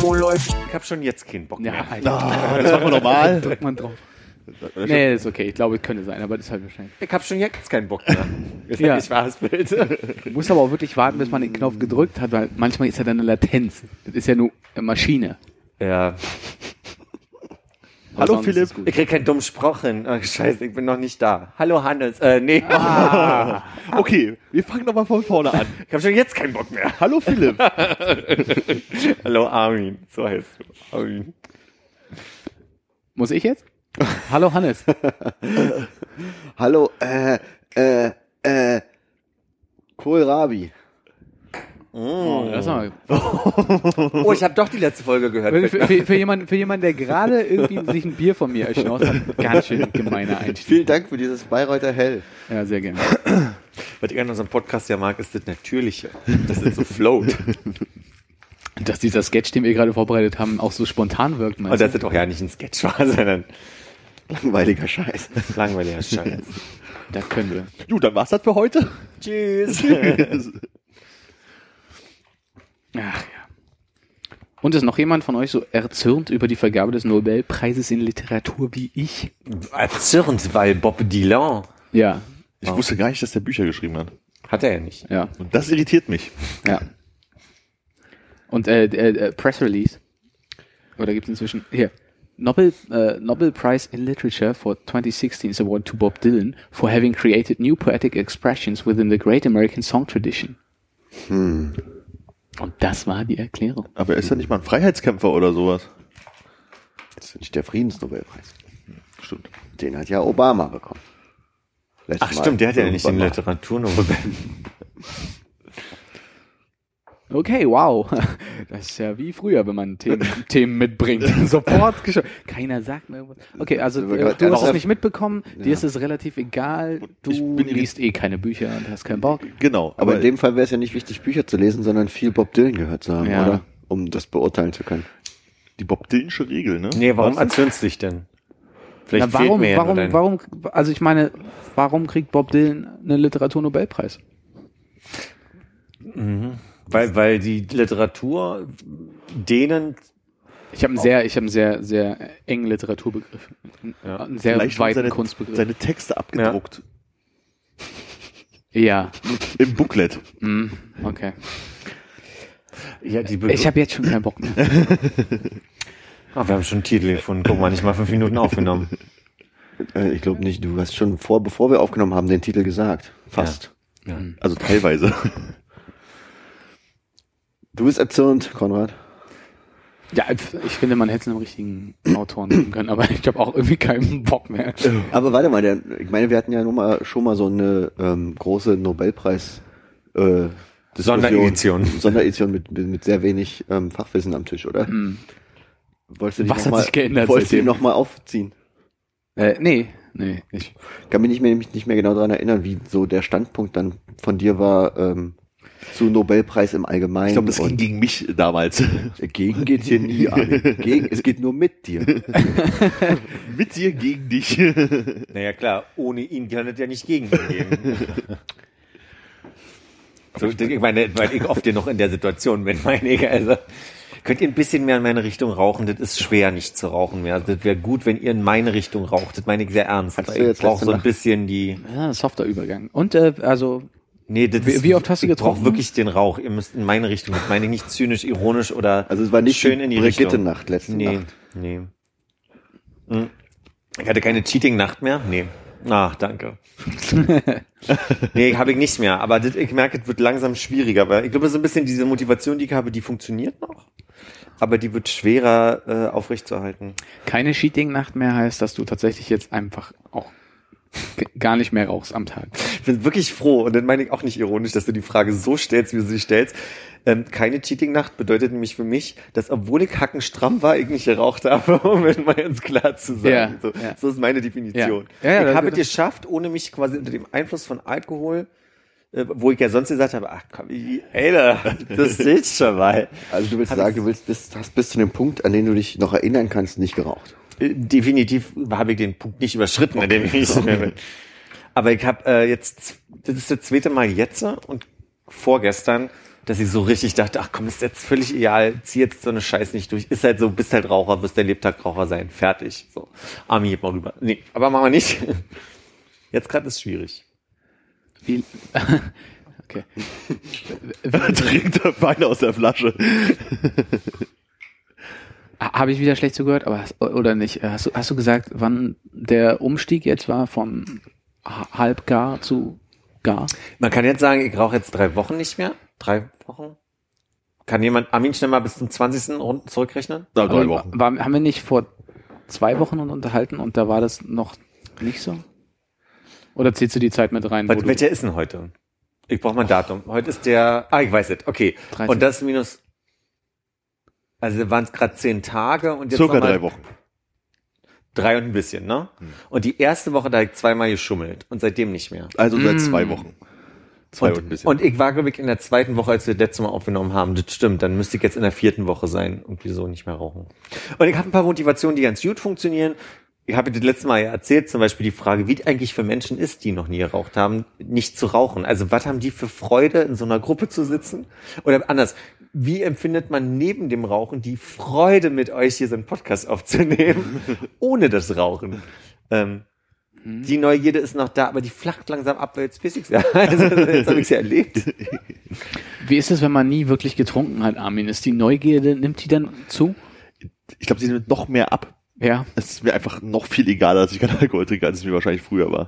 Wo läuft? Ich habe schon jetzt keinen Bock Ja, mehr. Alter. Ah, das machen wir nochmal. Drückt man drauf. Nee, ist okay. Ich glaube, es könnte sein, aber das ist halt wahrscheinlich. Ich habe schon jetzt keinen Bock mehr. Ist Ja. ja. nicht wahres Bild. Du musst aber auch wirklich warten, bis man den Knopf gedrückt hat, weil manchmal ist ja dann eine Latenz. Das ist ja nur eine Maschine. ja. Hallo, Philipp. Ich krieg keinen dummen Spruch hin. Ach, scheiße, ich bin noch nicht da. Hallo Hannes. Äh, nee. Ah. Okay, wir fangen nochmal von vorne an. Ich habe schon jetzt keinen Bock mehr. Hallo Philipp. Hallo Armin. So heißt du. Armin. Muss ich jetzt? Hallo Hannes. Hallo, äh, äh, äh, Kohlrabi. Oh, das war Oh, ich habe doch die letzte Folge gehört. für, für, für, für, jemanden, für jemanden, der gerade irgendwie sich ein Bier von mir erschnauzt hat, ganz schön gemeiner Einstieg. Vielen Dank für dieses Bayreuther Hell. Ja, sehr gerne. Was ich an unserem Podcast ja mag, ist das Natürliche. Das ist so float. Dass dieser Sketch, den wir gerade vorbereitet haben, auch so spontan wirkt. Und das ist auch ja nicht ein Sketch war, sondern Langweiliger Scheiß. langweiliger Scheiß. Da können wir. Gut, dann war's das für heute. Tschüss. Ach ja. Und ist noch jemand von euch so erzürnt über die Vergabe des Nobelpreises in Literatur wie ich? Erzürnt, weil Bob Dylan Ja, Ich wusste gar nicht, dass der Bücher geschrieben hat. hat er ja nicht. ja, Und das irritiert mich. ja. Und äh, äh, äh, Press Release. Oder gibt es inzwischen hier Nobel äh, Nobel Prize in Literature for 2016 is awarded to Bob Dylan for having created new poetic expressions within the great American song tradition. Und das war die Erklärung. Aber er ist ja nicht mal ein Freiheitskämpfer oder sowas. Das ist nicht der Friedensnobelpreis. Stimmt. Den hat ja Obama bekommen. Letztes Ach Mal. stimmt, der hat ja nicht den. Literaturnobel. Okay, wow. Das ist ja wie früher, wenn man Themen, Themen mitbringt. Sofort geschaut. Keiner sagt mir irgendwas. Okay, also Aber äh, du hast es nicht mitbekommen, dir ist es relativ egal, du liest eh keine Bücher und hast keinen Bock. Genau. Aber in dem Fall wäre es ja nicht wichtig, Bücher zu lesen, sondern viel Bob Dylan gehört zu haben, Ja. oder? Um das beurteilen zu können. die Bob Dylansche Regel, ne? Nee, warum erzürnst du dich denn? Vielleicht Na, warum, fehlt mir ja warum, dein- warum, also ich meine, warum kriegt Bob Dylan einen Literaturnobelpreis? Weil, weil die Literatur denen Ich habe einen sehr, ich habe einen sehr, sehr engen Literaturbegriff. Ja. Einen sehr Vielleicht weiten seine, Kunstbegriff. seine Texte abgedruckt. ja, Im Booklet. mm, okay. ja, die Ich habe jetzt schon keinen Bock mehr. Ah, wir haben schon einen Titel gefunden. Guck mal, nicht mal fünf Minuten aufgenommen. Äh, ich glaube nicht, du hast schon vor, bevor wir aufgenommen haben, den Titel gesagt. Fast. Ja. Also teilweise. Du bist erzürnt, Konrad. Ja, ich finde, man hätte es einem richtigen Autoren geben können, aber ich habe auch irgendwie keinen Bock mehr. Aber warte mal, der, ich meine, wir hatten ja nun mal, schon mal so eine ähm, große Nobelpreis äh, Sonderedition. Sonderedition mit, mit, sehr wenig ähm, Fachwissen am Tisch, oder? Wolltest du die Was noch hat mal, sich geändert Wolltest du seitdem? nochmal aufziehen? Äh, nee, nee, ich. Kann mich nicht mehr, mich nicht mehr genau daran erinnern, wie so der Standpunkt dann von dir war ähm, zu Nobelpreis im Allgemeinen. Ich glaube, das ging und gegen mich damals. gegen geht's hier nie an. Gegen, es geht nur mit dir. Mit dir gegen dich. Naja, klar, ohne ihn kann es ja nicht gegen ihn gehen. so, ich meine, weil ich oft ja noch in der Situation bin, meine ich, also. Könnt ihr ein bisschen mehr in meine Richtung rauchen? Das ist schwer, nicht zu rauchen mehr. Das wäre gut, wenn ihr in meine Richtung raucht. Das meine ich sehr ernst. Ich brauche so ein bisschen die. Ja, softer Übergang. Und äh, also Nee, das Wie- wie oft hast du Ich brauche getrunken? wirklich den Rauch. Ihr müsst in meine Richtung. Das meine ich nicht zynisch, ironisch oder Also es war nicht schön die in die Brigitte-Nacht Richtung. letzte nee, Nacht. Nee, Hm. Ich hatte keine Cheating-Nacht mehr. Nee. Ach, danke. nee, habe ich nicht mehr. Aber das, ich merke, es wird langsam schwieriger. Weil ich glaube, so ein bisschen diese Motivation, die ich habe, die funktioniert noch. Aber die wird schwerer äh, aufrechtzuerhalten. keine Cheating-Nacht mehr heißt, dass du tatsächlich jetzt einfach auch gar nicht mehr rauchst am Tag. Ich bin wirklich froh, und dann meine ich auch nicht ironisch, dass du die Frage so stellst, wie du sie stellst. Ähm, keine Cheating-Nacht bedeutet nämlich für mich, dass obwohl ich hackenstramm war, ich nicht geraucht habe, um es mal ganz klar zu sagen. Ja, so, ja. so ist meine Definition. Ja. Ja, ja, ich das- habe es geschafft, ohne mich quasi unter dem Einfluss von Alkohol, äh, wo ich ja sonst gesagt habe, ach komm, ich- ey, da, das seht schon mal. Also du willst Hab sagen, du willst bis, hast bis zu dem Punkt, an den du dich noch erinnern kannst, nicht geraucht. Äh, Definitiv habe ich den Punkt nicht überschritten, an dem ich nicht mehr bin. Aber ich habe äh, jetzt, das ist das zweite Mal jetzt und vorgestern, dass ich so richtig dachte, ach komm, ist jetzt völlig egal, zieh jetzt so eine Scheiß nicht durch. Ist halt so, bist halt Raucher, wirst dein Lebtag Raucher sein. Fertig. So. Armin, heb mal rüber. Nee, aber machen wir nicht. Jetzt gerade ist schwierig. Wie, okay. Trinkt der Wein aus der Flasche. Habe ich wieder schlecht zugehört, aber oder nicht? Hast du, hast du gesagt, wann der Umstieg jetzt war von ha- halb gar zu gar? Man kann jetzt sagen, ich rauche jetzt drei Wochen nicht mehr. Drei Wochen? Kann jemand Armin schnell mal bis zum 20. Runden zurückrechnen? Na, drei Aber Wochen. War, haben wir nicht vor zwei Wochen uns unterhalten und da war das noch nicht so? Oder zählst du die Zeit mit rein? Was, welcher ist denn heute? Ich brauche mal ein Datum. Heute ist der, ah, ich weiß es, okay. 13. Und das minus, also waren es gerade zehn Tage und jetzt Circa drei Wochen. Drei und ein bisschen, ne? Und die erste Woche, da habe ich zweimal geschummelt und seitdem nicht mehr. Also seit Mm. zwei Wochen. Zwei und, Und, ein bisschen. und ich war, glaube ich, in der zweiten Woche, als wir das letzte Mal aufgenommen haben. Das stimmt. Dann müsste ich jetzt in der vierten Woche sein und wieso nicht mehr rauchen. Und ich habe ein paar Motivationen, die ganz gut funktionieren. Ich habe das letzte Mal ja erzählt, zum Beispiel die Frage, wie es eigentlich für Menschen ist, die noch nie geraucht haben, nicht zu rauchen. Also was haben die für Freude, in so einer Gruppe zu sitzen? Oder anders, wie empfindet man neben dem Rauchen die Freude, mit euch hier so einen Podcast aufzunehmen, ohne das Rauchen? Ähm, die Neugierde ist noch da, aber die flacht langsam ab, weil jetzt weiß ich's ja. Also, jetzt habe ich ja erlebt. Wie ist es, wenn man nie wirklich getrunken hat, Armin? Ist die Neugierde, nimmt die dann zu? ich glaube, sie nimmt noch mehr ab. Ja. Es ist mir einfach noch viel egaler, dass ich keinen Alkohol trinke, als es mir wahrscheinlich früher war.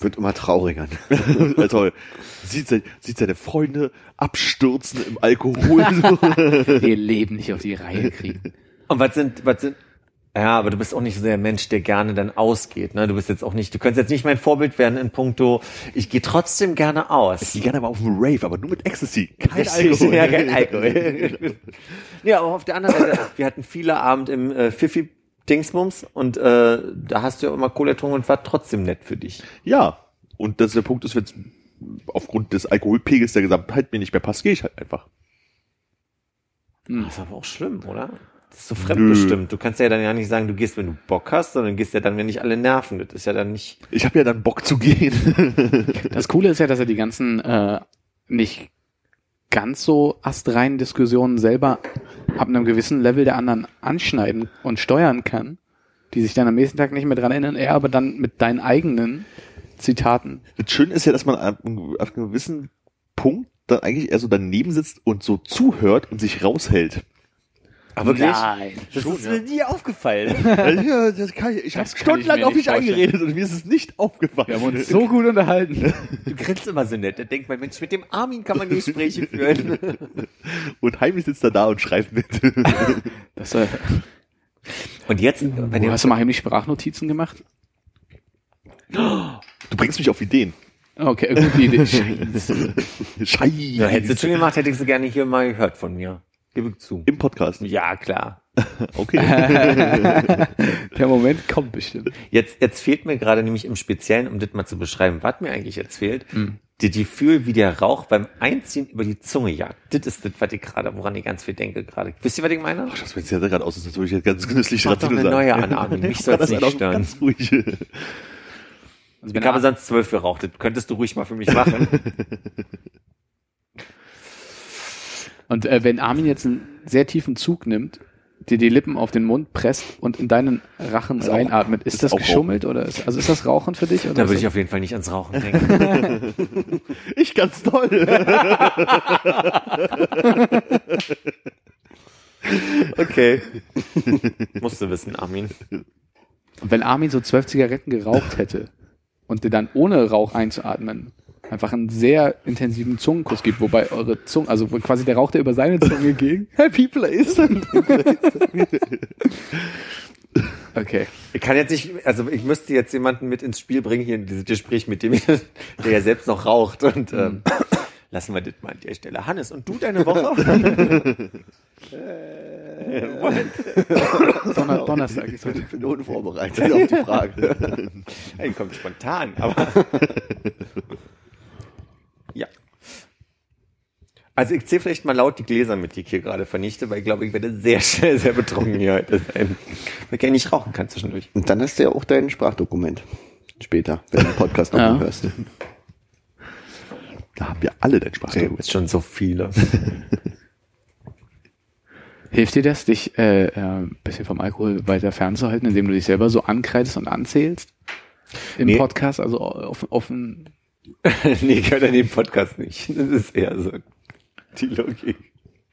Wird immer trauriger. also, sieht, sein, sieht seine Freunde abstürzen im Alkohol. Ihr Leben nicht auf die Reihe kriegen. Und was sind, was sind, ja, aber du bist auch nicht so der Mensch, der gerne dann ausgeht, ne? Du bist jetzt auch nicht, du könntest jetzt nicht mein Vorbild werden in puncto, ich gehe trotzdem gerne ich aus. gehe gerne mal auf einen Rave, aber nur mit Ecstasy. Kein Richtig, Alkohol. Ja, kein Alkohol. ja, aber auf der anderen Seite, wir hatten viele Abend im äh, Fifi Dingsbums und äh, da hast du ja immer Cola getrunken und war trotzdem nett für dich. Ja. Und das der Punkt ist, wenn es aufgrund des Alkoholpegels der Gesamtheit mir nicht mehr passt, gehe ich halt einfach. Hm. Das ist aber auch schlimm, oder? Das ist so fremdbestimmt. Du kannst ja dann ja nicht sagen, du gehst, wenn du Bock hast, sondern gehst ja dann, wenn nicht alle nerven. Das ist ja dann nicht. Ich habe ja dann Bock zu gehen. Das Coole ist ja, dass er die ganzen äh, nicht ganz so astreinen Diskussionen selber ab einem gewissen Level der anderen anschneiden und steuern kann, die sich dann am nächsten Tag nicht mehr dran erinnern, er aber dann mit deinen eigenen Zitaten. Das Schöne ist ja, dass man ab einem auf einem gewissen Punkt dann eigentlich eher so daneben sitzt und so zuhört und sich raushält. Aber wirklich? Nein. Das Schon, ist ja. mir nie aufgefallen. ja, das kann ich ich habe ich stundenlang mir auf dich eingeredet und mir ist es nicht aufgefallen. Wir haben uns so gut unterhalten. Du grinst immer so nett. Da denkt man, Mensch, mit dem Armin kann man Gespräche führen. und heimlich sitzt er da und schreibt mit. Das, äh, Und jetzt, wenn ihr, hast du mal heimlich Sprachnotizen gemacht? Du bringst mich auf Ideen. Okay, gute Idee. Scheiße. Scheiße. ja, hättest du schon gemacht, hätte ich sie gerne hier mal gehört von mir. Gebe ich zu. Im Podcast. Ja, klar. Okay. Der Moment kommt bestimmt. Jetzt, jetzt fehlt mir gerade nämlich im Speziellen, um das mal zu beschreiben, was mir eigentlich jetzt fehlt, das Gefühl, wie der Rauch beim Einziehen über die Zunge jagt. Das ist das, was ich gerade, woran ich ganz viel denke gerade. Wisst ihr, was ich meine? Ach, das sieht ja gerade aus, als würde ich jetzt ganz genüsslich Mach doch eine sagen. neue an, Armin. Mich soll's Das nicht stören. Ganz ruhig. Also Ich habe sonst zwölf geraucht. Das könntest du ruhig mal für mich machen. Und äh, wenn Armin jetzt einen sehr tiefen Zug nimmt, dir die Lippen auf den Mund presst und in deinen Rachen ist reinatmet, ist ist das auch geschummelt oder ist, also ist das Rauchen für dich? Oder da würde ich auf jeden Fall nicht ans Rauchen denken. Ich ganz toll. Okay. Musst du wissen, Armin. Und wenn Armin so zwölf Zigaretten geraucht hätte und dir dann ohne Rauch einzuatmen einfach einen sehr intensiven Zungenkuss gibt, wobei eure Zunge, also wo quasi der Rauch, der über seine Zunge ging, Happy Place. okay. Ich kann jetzt nicht, also ich müsste jetzt jemanden mit ins Spiel bringen hier in dieses Gespräch mit dem, der ja selbst noch raucht und ähm, Lassen wir das mal an der Stelle. Hannes, und du deine Woche? Donner, Donnerstag ist heute. Ich bin unvorbereitet auf die Frage. Ey, kommt spontan, aber. ja. Also ich zähle vielleicht mal laut die Gläser mit, die ich hier gerade vernichte, weil ich glaube, ich werde sehr schnell sehr betrunken hier heute sein. Weil ich ja nicht rauchen kann zwischendurch. Und dann hast du ja auch dein Sprachdokument. Später, wenn du den Podcast nochmal Ja. hörst. Da haben wir alle dein Sprachrohr. bist schon so viele. Hilft dir das, dich äh, äh, ein bisschen vom Alkohol weiter fernzuhalten, indem du dich selber so ankreidest und anzählst? Im Nee. Podcast, also offen, offen. nee, ich höre den Podcast nicht. Das ist eher so die Logik.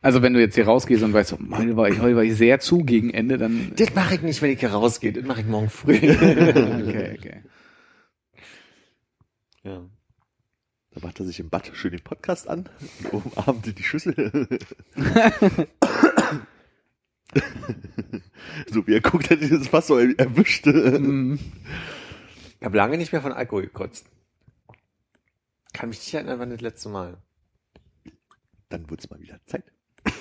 Also wenn du jetzt hier rausgehst und weißt, oh, heute war ich, heute war ich sehr zu gegen Ende, dann. Das mache ich nicht, wenn ich hier rausgehe. Das mache ich morgen früh. Okay, okay. ja. Da macht er sich im Bad schön den Podcast an und umarmt die Schüssel. so wie er guckt, hat dieses Fass so erwischt. Mhm. Ich habe lange nicht mehr von Alkohol gekotzt. Kann mich nicht erinnern, wann das letzte Mal. Dann wird's mal wieder Zeit.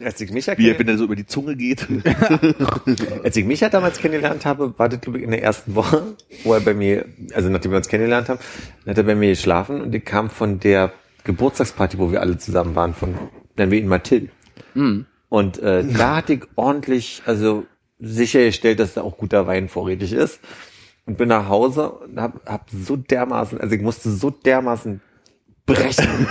Als ich Micha, Wie er, wenn er so über die Zunge geht. als ich Micha damals kennengelernt habe, war das, glaube ich, in der ersten Woche, wo er bei mir, also nachdem wir uns kennengelernt haben, hat er bei mir geschlafen und ich kam von der Geburtstagsparty, wo wir alle zusammen waren, von, nennen wir ihn mal Till. Mhm. Und äh, da hatte ich ordentlich, also sichergestellt, dass da auch guter Wein vorrätig ist. Und bin nach Hause und hab, hab so dermaßen, also ich musste so dermaßen brechen,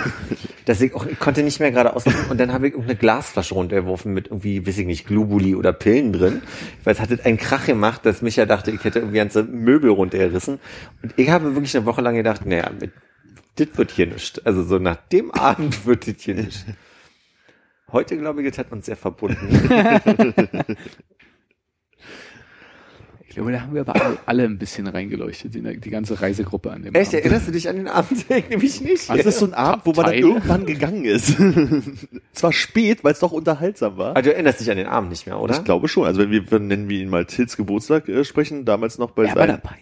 dass ich auch, ich konnte nicht mehr gerade aus. Und dann habe ich irgendeine Glasflasche runtergeworfen mit irgendwie, weiß ich nicht, Globuli oder Pillen drin. Weil es hat einen Krach gemacht, dass Micha dachte, ich hätte irgendwie ganze Möbel runtergerissen. Und ich habe wirklich eine Woche lang gedacht, naja, mit, das wird hier nicht. Also so nach dem Abend wird das hier nicht. Heute, glaube ich, das hat uns sehr verbunden. Ich glaube, da haben wir aber alle, alle ein bisschen reingeleuchtet, in der, die ganze Reisegruppe an dem Echt, Abend. erinnerst du dich an den Abend? Ich nämlich nicht. Das ist so ein Abend, wo man dann irgendwann gegangen ist. Zwar spät, weil es doch unterhaltsam war. Ah, du erinnerst dich an den Abend nicht mehr, oder? Ich glaube schon. Also wenn wir, wenn nennen wir ihn mal Tils Geburtstag äh, sprechen, damals noch bei Er war dabei.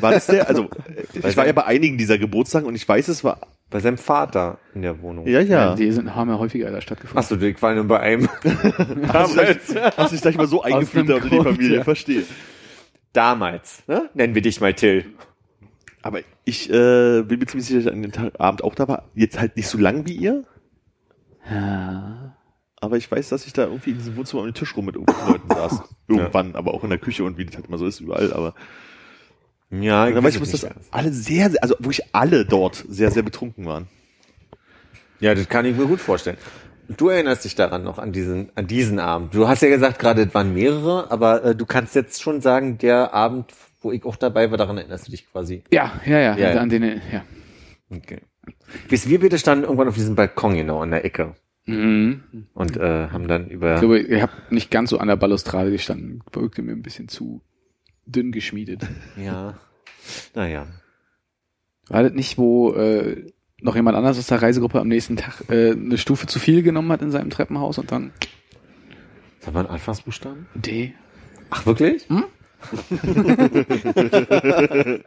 war das der? Also ich war ja bei einigen dieser Geburtstagen und ich weiß, es war, Bei seinem Vater in der Wohnung. ja, ja. Die sind, haben ja häufiger da stattgefunden. Achso, ich war nur bei einem. Hast du dich- hast dich gleich mal so eingefühlt einem in die Familie, ja. verstehe. Damals, ne? Nennen wir dich mal Till. Aber ich äh, bin mir ziemlich sicher, dass ich an dem Tag, Abend auch da war. Jetzt halt nicht so lang wie ihr, Ja. aber ich weiß, dass ich da irgendwie in diesem Wohnzimmer um den Tisch rum mit irgendwelchen Leuten saß. Irgendwann, aber auch in der Küche und wie das halt immer so ist, überall. Aber Ja, dann weiß ich, nicht das alle sehr, sehr, also wirklich alle dort sehr, sehr betrunken waren. Ja, das kann ich mir gut vorstellen. Du erinnerst dich daran noch an diesen, an diesen Abend. Du hast ja gesagt, gerade es waren mehrere, aber äh, du kannst jetzt schon sagen, der Abend, wo ich auch dabei war, daran erinnerst du dich quasi. Ja, ja, ja, Ja, ja. an denen, ja. Okay. Bis wir bitte standen irgendwann auf diesem Balkon genau an der Ecke Mhm. und äh, haben dann über. Ich glaube, ihr habt nicht ganz so an der Balustrade gestanden. Wirkte mir ein bisschen zu dünn geschmiedet. ja. Naja. War das nicht, wo äh, noch jemand anders aus der Reisegruppe am nächsten Tag äh, eine Stufe zu viel genommen hat in seinem Treppenhaus und dann Das waren Anfangsbuchstaben? D? Ach, wirklich? Hm?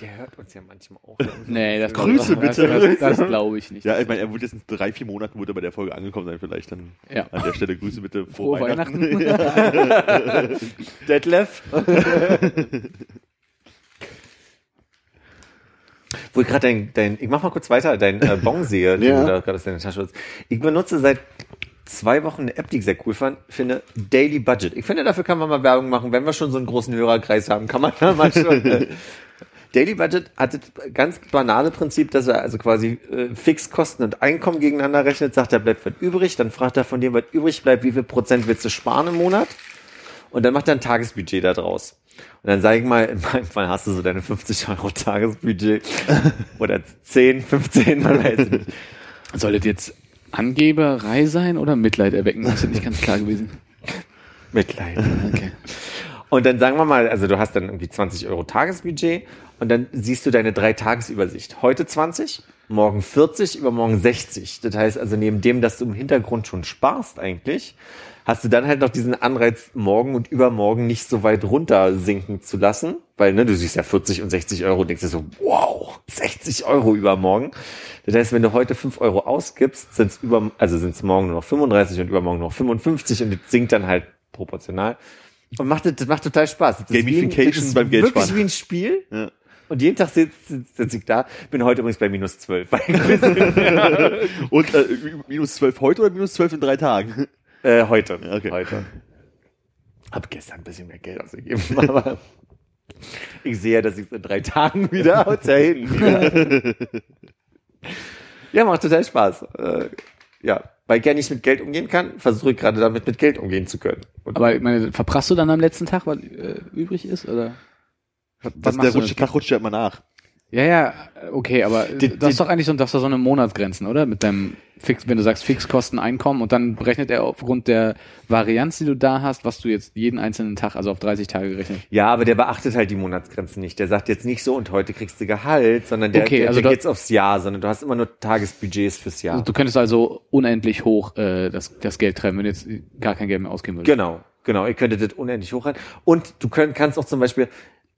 Der hört uns ja manchmal auch. Nee, das Grüße das, bitte. Das, das, das glaube ich nicht. Ja, ich meine, er wurde jetzt in drei, vier Monaten wurde er bei der Folge angekommen sein, vielleicht dann Ja. an der Stelle Grüße bitte. Frohe Weihnachten. Detlef. Wo ich gerade dein, dein, ich mach mal kurz weiter, dein äh, Bon sehe, den Ja. du da gerade aus deiner Tasche hast. Ich benutze seit zwei Wochen eine App, die ich sehr cool fand, finde Daily Budget. Ich finde, dafür kann man mal Werbung machen, wenn wir schon so einen großen Hörerkreis haben, kann man da mal schon. Äh, Daily Budget hat das ganz banale Prinzip, dass er also quasi äh, Fixkosten und Einkommen gegeneinander rechnet, sagt er, bleibt was übrig, dann fragt er von dem, was übrig bleibt, wie viel Prozent willst du sparen im Monat? Und dann macht er ein Tagesbudget da draus. Und dann sage ich mal, in meinem Fall hast du so deine 50 Euro Tagesbudget oder 10, 15, man weiß nicht. Soll das jetzt Angeberei sein oder Mitleid erwecken? Das ist nicht ganz klar gewesen. Mitleid. Okay. Und dann sagen wir mal, also du hast dann irgendwie 20 Euro Tagesbudget und dann siehst du deine drei Tagesübersicht. Heute 20, morgen 40, übermorgen 60. Das heißt also neben dem, dass du im Hintergrund schon sparst eigentlich, hast du dann halt noch diesen Anreiz, morgen und übermorgen nicht so weit runter sinken zu lassen, weil ne, du siehst ja 40 und 60 Euro und denkst dir so, wow. Euro. 60 Euro übermorgen. Das heißt, wenn du heute 5 Euro ausgibst, sind es über, also sind es morgen nur noch 35 und übermorgen noch 55 und das sinkt dann halt proportional. Und macht, das macht total Spaß. Das Gamification ist beim Wirklich Geldsparen. wie ein Spiel. Ja. Und jeden Tag sitze sitz, ich da. Bin heute übrigens bei minus 12. Und äh, minus 12 heute oder minus 12 in drei Tagen? äh, heute. Ja, okay. Heute. Hab gestern ein bisschen mehr Geld ausgegeben, aber ich sehe, dass ich es in drei Tagen wieder haut's ja hin. ja, macht total Spaß. Äh, ja, weil ich ja nicht mit Geld umgehen kann, versuche ich gerade damit mit Geld umgehen zu können. Und Aber ich meine, verprasst du dann am letzten Tag, was äh, übrig ist? Oder? Was, Das, machst der rutscht? Tag rutscht ja immer nach. Ja, ja, okay, aber Die- das ist doch eigentlich so, das ist doch so eine Monatsgrenzen, oder? Mit deinem Fix, wenn du sagst Fixkosten, Einkommen und dann berechnet er aufgrund der Varianz, die du da hast, was du jetzt jeden einzelnen Tag, also auf 30 Tage gerechnet. ja, aber der beachtet halt die Monatsgrenzen nicht. Der sagt jetzt nicht so und heute kriegst du Gehalt, sondern der, Okay, der, also der geht's aufs Jahr, sondern du hast immer nur Tagesbudgets fürs Jahr. Also du könntest also unendlich hoch äh, das, das Geld treiben, wenn du jetzt gar kein Geld mehr ausgeben würdest. Genau, genau. Ihr könntet das unendlich hochhalten. Und du könnt, kannst auch zum Beispiel,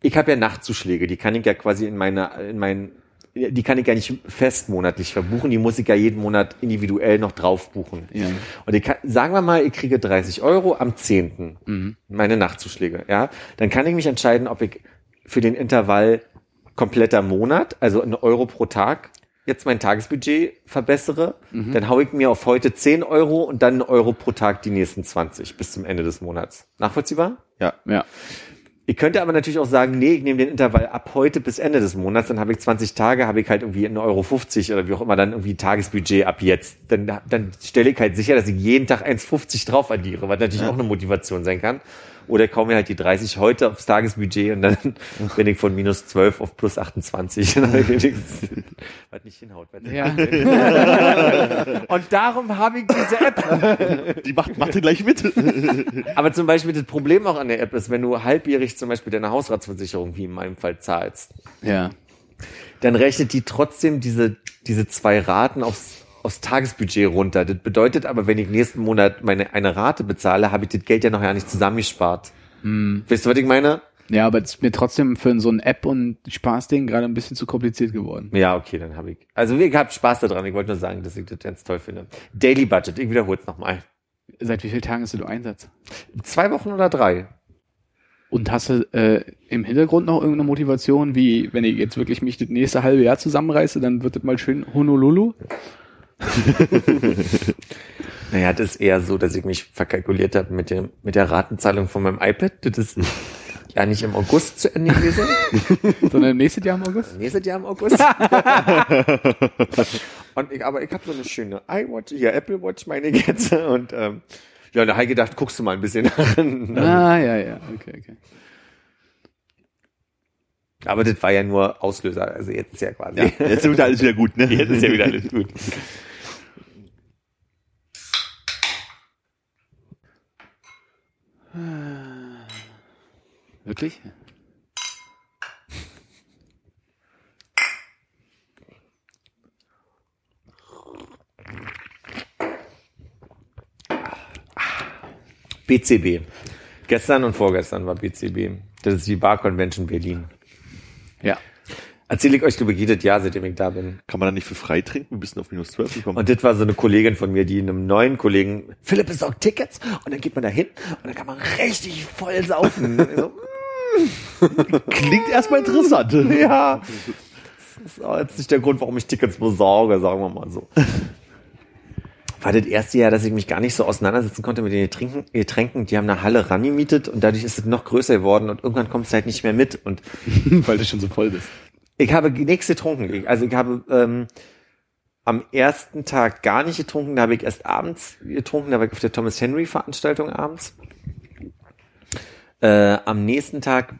ich habe ja Nachtzuschläge, die kann ich ja quasi in meine, in meinen, die kann ich ja nicht fest monatlich verbuchen, die muss ich ja jeden Monat individuell noch drauf buchen. Ja. Und ich kann, sagen wir mal, ich kriege 30 Euro am 10. Mhm. meine Nachtzuschläge, ja. Dann kann ich mich entscheiden, ob ich für den Intervall kompletter Monat, also ein Euro pro Tag, jetzt mein Tagesbudget verbessere, Mhm. dann hau ich mir auf heute 10 Euro und dann einen Euro pro Tag die nächsten 20 bis zum Ende des Monats. Nachvollziehbar? Ja. Ja. Ich könnte aber natürlich auch sagen, nee, ich nehme den Intervall ab heute bis Ende des Monats, dann habe ich 20 Tage, habe ich halt irgendwie 1,50 Euro 50 oder wie auch immer dann irgendwie Tagesbudget ab jetzt. Dann, dann stelle ich halt sicher, dass ich jeden Tag 1,50 drauf addiere, was natürlich auch eine Motivation sein kann. Oder ich kaufe mir halt die 30 heute aufs Tagesbudget und dann bin ich von minus 12 auf plus 28. was nicht hinhaut. Ja. und darum habe ich diese App. Die macht, macht ihr gleich mit. Aber zum Beispiel das Problem auch an der App ist, wenn du halbjährig zum Beispiel deine Hausratsversicherung, wie in meinem Fall, zahlst, ja. dann rechnet die trotzdem diese, diese zwei Raten aufs, aufs Tagesbudget runter. Das bedeutet aber, wenn ich nächsten Monat meine, eine Rate bezahle, habe ich das Geld ja noch ja nicht zusammengespart. Weißt du, was ich meine? Ja, aber es ist mir trotzdem für so ein App- und Spaßding gerade ein bisschen zu kompliziert geworden. Ja, okay, dann habe ich. Also ich habe Spaß daran. Ich wollte nur sagen, dass ich das ganz toll finde. Daily Budget, ich wiederhole es nochmal. Seit wie vielen Tagen hast du Einsatz? Zwei Wochen oder drei? Und hast du äh, im Hintergrund noch irgendeine Motivation, wie wenn ich jetzt wirklich mich das nächste halbe Jahr zusammenreiße, dann wird das mal schön Honolulu? Naja, das ist eher so, dass ich mich verkalkuliert habe mit, dem, mit der Ratenzahlung von meinem iPad. Das ist ja nicht im August zu Ende gewesen. Sondern nächstes Jahr im August? Nächstes Jahr im August. und ich, aber ich habe so eine schöne iWatch, hier Apple Watch meine ich jetzt. Und ähm, ja, da habe ich gedacht, guckst du mal ein bisschen nach. Ah, ja, ja, okay, okay. Aber das war ja nur Auslöser. Also jetzt ist ja quasi. Ja, jetzt ist wieder alles wieder gut, ne? Jetzt ist ja wieder alles gut. Wirklich? BCB. Gestern und vorgestern war BCB. Das ist die Bar Convention Berlin. Ja. Erzähle ich euch über jedes Jahr, seitdem ich da bin. Kann man da nicht für frei trinken? Ein bisschen auf minus 12 gekommen. Und das war so eine Kollegin von mir, die einem neuen Kollegen, Philipp besorgt Tickets und dann geht man da hin und dann kann man richtig voll saufen. Ich so, Klingt erstmal interessant. ja. Das ist auch jetzt nicht der Grund, warum ich Tickets besorge, sagen wir mal so. War das erste Jahr, dass ich mich gar nicht so auseinandersetzen konnte mit den Getränken. Getränken. Die haben eine Halle rangemietet und dadurch ist es noch größer geworden und irgendwann kommst du halt nicht mehr mit. Und Weil du schon so voll bist. Ich habe nichts getrunken. Also ich habe ähm, am ersten Tag gar nicht getrunken, da habe ich erst abends getrunken, da war ich auf der Thomas Henry Veranstaltung abends. Äh, am nächsten Tag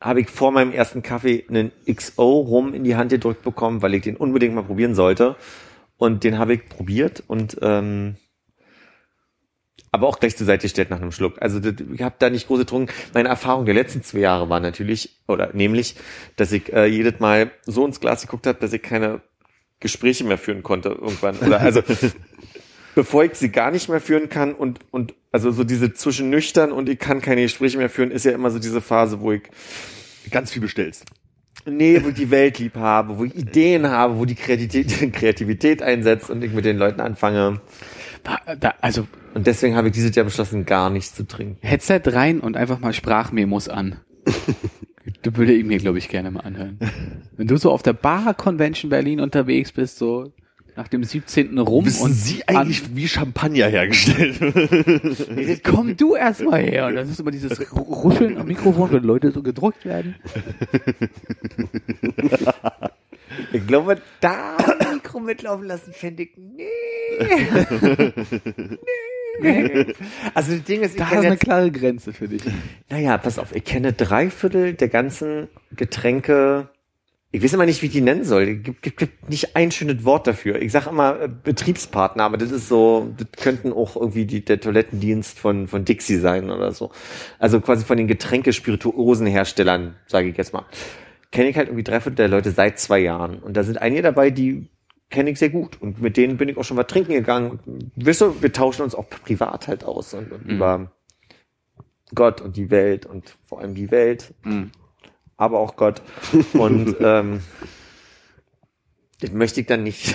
habe ich vor meinem ersten Kaffee einen XO rum in die Hand gedrückt bekommen, weil ich den unbedingt mal probieren sollte. Und den habe ich probiert und ähm, aber auch gleich zur Seite gestellt nach einem Schluck. Also das, ich habe da nicht groß getrunken. Meine Erfahrung der letzten zwei Jahre war natürlich, oder nämlich, dass ich äh, jedes Mal so ins Glas geguckt habe, dass ich keine Gespräche mehr führen konnte irgendwann. Oder also bevor ich sie gar nicht mehr führen kann und und also so diese zwischen nüchtern und ich kann keine Gespräche mehr führen, ist ja immer so diese Phase, wo ich Ganz viel bestellst. Nee, wo ich die Welt lieb habe, wo ich Ideen habe, wo die Kreativität, Kreativität einsetzt und ich mit den Leuten anfange. Da, da, also Und deswegen habe ich dieses Jahr beschlossen, gar nichts zu trinken. Headset rein und einfach mal Sprachmemos an. da würde ich mir, glaube ich, gerne mal anhören. Wenn du so auf der Bar Convention Berlin unterwegs bist, so nach dem 17. rum Wissen und Sie eigentlich, wie Champagner hergestellt wird? komm du erst mal her. Und das ist immer dieses Ruscheln am Mikrofon, wenn Leute so gedrückt werden. Ich glaube, da Mikro mitlaufen lassen, fände ich, nee. nee. Also das Ding ist, ich Da ist eine jetzt, klare Grenze für dich. naja, pass auf, ich kenne drei Viertel der ganzen Getränke, ich weiß immer nicht, wie ich die nennen soll. Es gibt, gibt, gibt nicht ein schönes Wort dafür. Ich sage immer äh, Betriebspartner, aber das ist so, das könnten auch irgendwie die, der Toilettendienst von, von Dixie sein oder so. Also quasi von den Getränkespirituosenherstellern, sage ich jetzt mal. Kenne ich halt irgendwie drei Viertel der Leute seit zwei Jahren. Und da sind einige dabei, die kenne ich sehr gut. Und mit denen bin ich auch schon mal trinken gegangen. Wisst ihr, wir tauschen uns auch privat halt aus und, und über Gott und die Welt und vor allem die Welt aber auch Gott. Und ähm, das möchte ich dann nicht.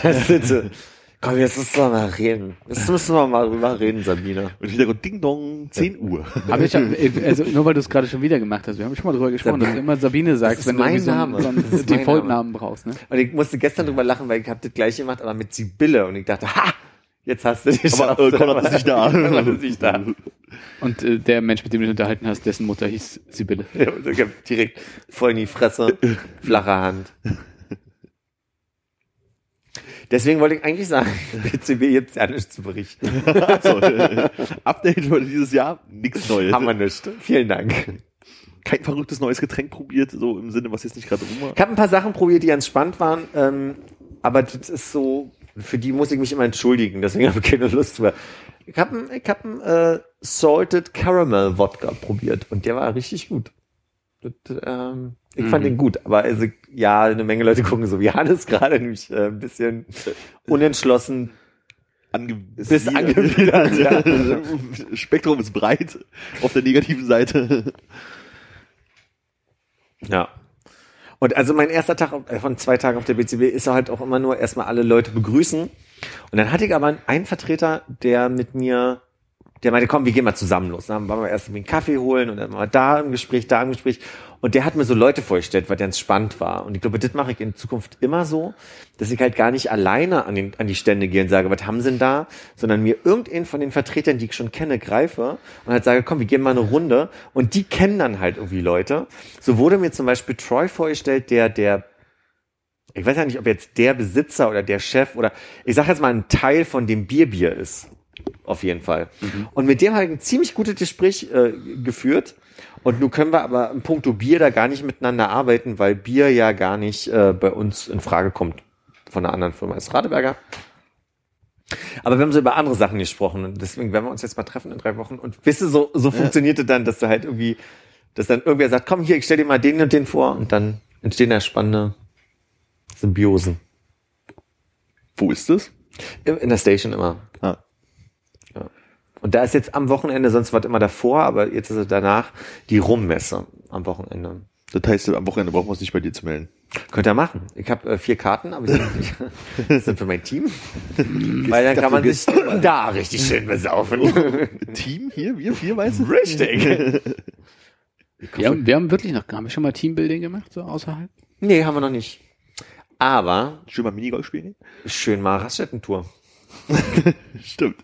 Komm, jetzt müssen wir mal reden. Jetzt müssen wir mal drüber reden, Sabine. Und Hintergrund Ding Dong, 10 Uhr. Aber ich hab, also nur weil du es gerade schon wieder gemacht hast, wir haben schon mal drüber gesprochen, dass du immer Sabine sagst, wenn du mein irgendwie so einen, so einen Default-Namen brauchst. Ne? Und ich musste gestern drüber lachen, weil ich habe das gleiche gemacht, aber mit Sibylle. Und ich dachte, ha, jetzt hast du dich. Aber äh, Konrad ist nicht da. Konrad ist nicht da. Und äh, der Mensch, mit dem du dich unterhalten hast, dessen Mutter hieß Sibylle. Ja, direkt voll in die Fresse, flache Hand. Deswegen wollte ich eigentlich sagen, BCB jetzt ja nichts zu berichten. so, äh, Update für dieses Jahr, nichts Neues. Haben wir nicht. Vielen Dank. Kein verrücktes neues Getränk probiert, so im Sinne, was jetzt nicht gerade rum war. Ich habe ein paar Sachen probiert, die ganz spannend waren, ähm, aber das ist so, für die muss ich mich immer entschuldigen, deswegen habe ich keine Lust mehr. Ich habe ich hab einen äh, Salted Caramel Wodka probiert und der war richtig gut. Das, ähm, ich fand den gut, aber also, ja, eine Menge Leute gucken so wie Hannes gerade, nämlich äh, ein bisschen unentschlossen Ange bis angewidert. Ja. Spektrum ist breit auf der negativen Seite. Ja. Und also mein erster Tag äh, von zwei Tagen auf der BCB ist halt auch immer nur erstmal alle Leute begrüßen. Und dann hatte ich aber einen Vertreter, der mit mir, der meinte, komm, wir gehen mal zusammen los. Dann waren wir erst einen Kaffee holen und dann waren wir da im Gespräch, da im Gespräch. Und der hat mir so Leute vorgestellt, weil der ganz spannend war. Und ich glaube, das mache ich in Zukunft immer so, dass ich halt gar nicht alleine an, den, an die Stände gehe und sage, was haben sie denn da? Sondern mir irgendeinen von den Vertretern, die ich schon kenne, greife und halt sage, komm, wir gehen mal eine Runde. Und die kennen dann halt irgendwie Leute. So wurde mir zum Beispiel Troy vorgestellt, der, der ich weiß ja nicht, ob jetzt der Besitzer oder der Chef oder ich sag jetzt mal ein Teil von dem Bierbier ist. Auf jeden Fall. Und mit dem habe ich ein ziemlich gutes Gespräch äh, geführt. Und nun können wir aber im Punkto Bier da gar nicht miteinander arbeiten, weil Bier ja gar nicht äh, bei uns in Frage kommt von einer anderen Firma als Radeberger. Aber wir haben so über andere Sachen gesprochen und deswegen werden wir uns jetzt mal treffen in drei Wochen. Und wisst ihr, so, so funktionierte dann, dass du halt irgendwie, dass dann irgendwer sagt, komm hier, ich stell dir mal den und den vor und dann entstehen da spannende Symbiosen. Wo ist das? In in der Station immer. Ah. Und da ist jetzt am Wochenende, sonst war es immer davor, aber jetzt ist es danach die Rummesse am Wochenende. Das heißt, am Wochenende brauchen wir uns nicht bei dir zu melden. Könnt ihr machen. Ich habe äh, vier Karten, aber die sind, nicht, das sind für mein Team. Weil dann kann man sich da richtig schön besaufen. Team hier, wir vier weiße? Richtig. Wir haben, wir haben wirklich noch, haben wir schon mal Teambuilding gemacht, so außerhalb? Nee, haben wir noch nicht. Aber Schön mal Minigolf spielen? schön mal Raststätten-Tour. Stimmt.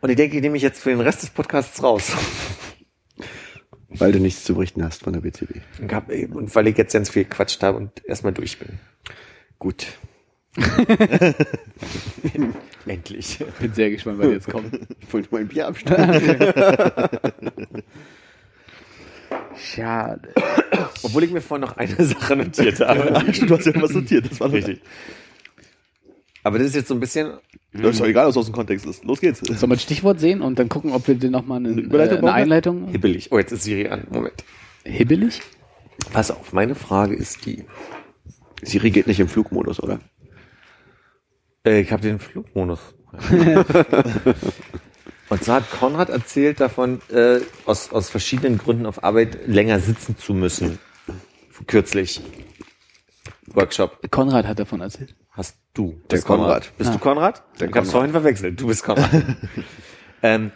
Und ich denke, ich nehme mich jetzt für den Rest des Podcasts raus. Weil du nichts zu berichten hast von der BCB. Und, hab, und weil ich jetzt ganz viel gequatscht habe und erstmal durch bin. Gut. Endlich. Bin sehr gespannt, was jetzt kommt. Ich wollte mal ein Bier abstellen. Schade. Obwohl ich mir vorhin noch eine Sache notiert habe. Du hast ja was notiert. Das war Richtig. Aber das ist jetzt so ein bisschen, Das ist doch egal, was aus dem Kontext ist. Los geht's. Sollen wir ein Stichwort sehen und dann gucken, ob wir dir nochmal eine, Eine äh, Überleitung eine brauchen wir? Einleitung? hibbelig. Oh, jetzt ist Siri an. Moment. Hibbelig? Pass auf, meine Frage ist die. Siri geht nicht im Flugmodus, oder? Äh, ich habe den Flugmodus. Und zwar hat Konrad erzählt davon, äh, aus, aus verschiedenen Gründen auf Arbeit länger sitzen zu müssen. kürzlich. Workshop. Konrad hat davon erzählt. Hast du. Der Bist Konrad. Konrad. Bist Ah. du Konrad? Der ich hab's vorhin verwechselt. Du bist Konrad. ähm,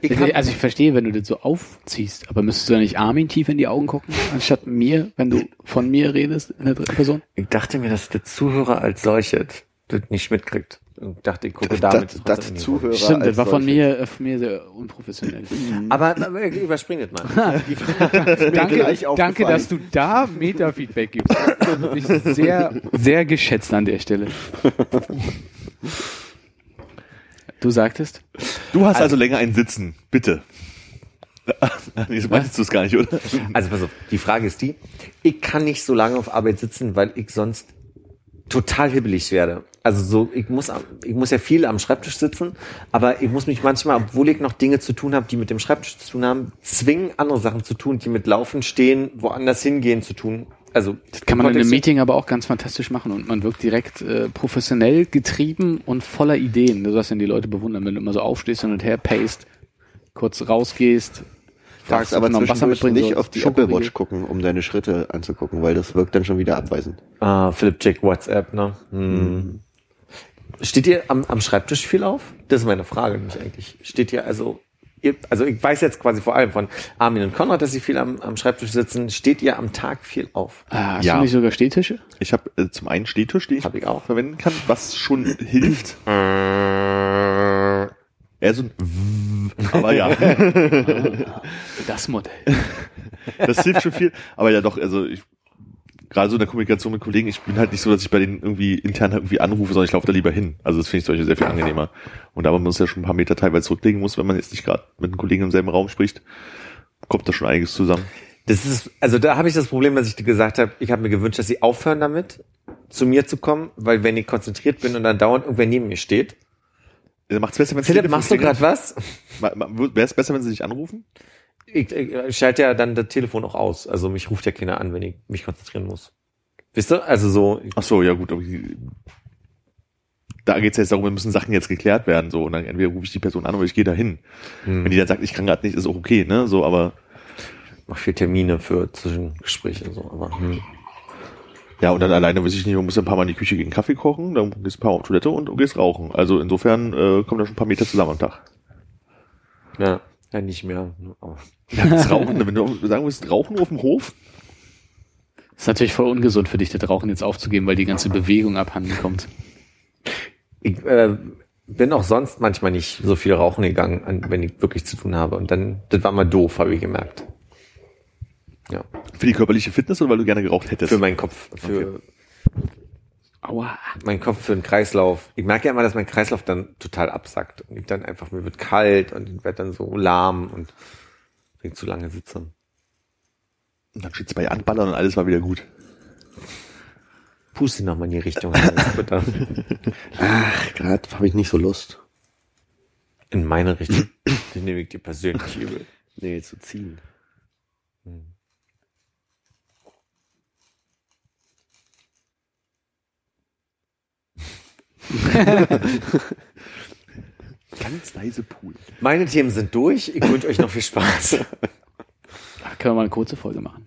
ich hab, also ich verstehe, wenn du das so aufziehst, aber müsstest du da nicht Armin tief in die Augen gucken, anstatt mir, wenn du von mir redest in der dritten Person? ich dachte mir, dass der Zuhörer als solches das nicht mitkriegt. Und dachte, ich gucke damit. das, das Zuhörer. Stimmt, das war von mir, äh, von mir sehr unprofessionell. Runde. Aber, aber überspring das mal. Danke, danke, dass du da Meta-Feedback gibst. Ich sehr, sehr geschätzt an der Stelle. Du sagtest? Du hast also, länger ein Sitzen, bitte. so meinst du es gar nicht, oder? Also pass auf, die Frage ist die, ich kann nicht so lange auf Arbeit sitzen, weil ich sonst total hibbelig werde. Also so, ich muss, ich muss ja viel am Schreibtisch sitzen, aber ich muss mich manchmal, obwohl ich noch Dinge zu tun habe, die mit dem Schreibtisch zu tun haben, zwingen, andere Sachen zu tun, die mit Laufen, Stehen, woanders hingehen zu tun. Also Das kann man in einem Meeting aber auch ganz fantastisch machen und man wirkt direkt äh, professionell getrieben und voller Ideen. Du sollst dann die Leute bewundern, wenn du immer so aufstehst hin und her paced, kurz rausgehst, Darfst ob aber noch Wasser mitbringen nicht sollst, auf die. Apple Watch gucken, um deine Schritte anzugucken, weil das wirkt dann schon wieder abweisend. Ah, Philipp Jack WhatsApp, ne? Hm. Steht ihr am, am Schreibtisch viel auf? Das ist meine Frage nämlich eigentlich. Steht ihr also, ihr, also ich weiß jetzt quasi vor allem von Armin und Konrad, dass sie viel am, am Schreibtisch sitzen. Steht ihr am Tag viel auf? Ah, hast Ja. du nicht sogar Stehtische? Ich habe äh, zum einen Stehtisch, den ich, Hab ich auch. verwenden kann, was schon hilft. Eher so ein aber ja, Das Modell. das hilft schon viel. Aber ja doch, also ich gerade so in der Kommunikation mit Kollegen, ich bin halt nicht so, dass ich bei denen irgendwie intern irgendwie anrufe, sondern ich laufe da lieber hin. Also das finde ich zum Beispiel sehr viel angenehmer. Und da man muss ja schon ein paar Meter teilweise zurücklegen muss, wenn man jetzt nicht gerade mit einem Kollegen im selben Raum spricht, kommt da schon einiges zusammen. Das ist, also da habe ich das Problem, dass ich dir gesagt habe, ich habe mir gewünscht, dass sie aufhören damit, zu mir zu kommen, weil wenn ich konzentriert bin und dann dauernd irgendwer neben mir steht. Äh, Macht's besser, wenn Philipp, machst du gerade was? Wäre es besser, wenn sie sich anrufen? Ich, ich, ich schalte ja dann das Telefon auch aus. Also mich ruft ja keiner an, wenn ich mich konzentrieren muss. Wisst ihr? Also so, Ach so, ja gut, aber die- da geht's jetzt darum, müssen Sachen jetzt geklärt werden, so und dann entweder rufe ich die Person an oder ich gehe dahin. hm, Wenn die dann sagt, ich kann gerade nicht, ist auch okay, ne? So, aber mach viel Termine für Zwischengespräche und so, aber hm. ja, und dann alleine weiß ich nicht, man muss ein paar Mal in die Küche gehen, Kaffee kochen, dann gehst du ein paar Mal auf Toilette und gehst rauchen. Also insofern äh, kommen da schon ein paar Meter zusammen am Tag. ja, ja nicht mehr. Aber Ja, das Rauchen, wenn du sagen willst, Rauchen auf dem Hof, ist natürlich voll ungesund für dich, das Rauchen jetzt aufzugeben, weil die ganze Bewegung abhanden kommt. Ich äh, bin auch sonst manchmal nicht so viel rauchen gegangen, an- wenn ich wirklich zu tun habe. Und dann, das war mal doof, habe ich gemerkt. Ja, für die körperliche Fitness oder weil du gerne geraucht hättest? für meinen Kopf, für Aua. meinen Kopf, für den Kreislauf. Ich merke ja immer, dass mein Kreislauf dann total absackt. Und ich dann einfach, mir wird kalt und ich werde dann so lahm und ich zu lange sitze. Und dann steht's bei Anballern und alles war wieder gut. Puste nochmal in die Richtung. Ach, gerade habe ich nicht so Lust. In meine Richtung. Den nehme ich dir persönlich übel. Nee, zu ziehen. Ganz leise Pool. Meine Themen sind durch. Ich wünsche euch noch viel Spaß. Ach, können wir mal eine kurze Folge machen.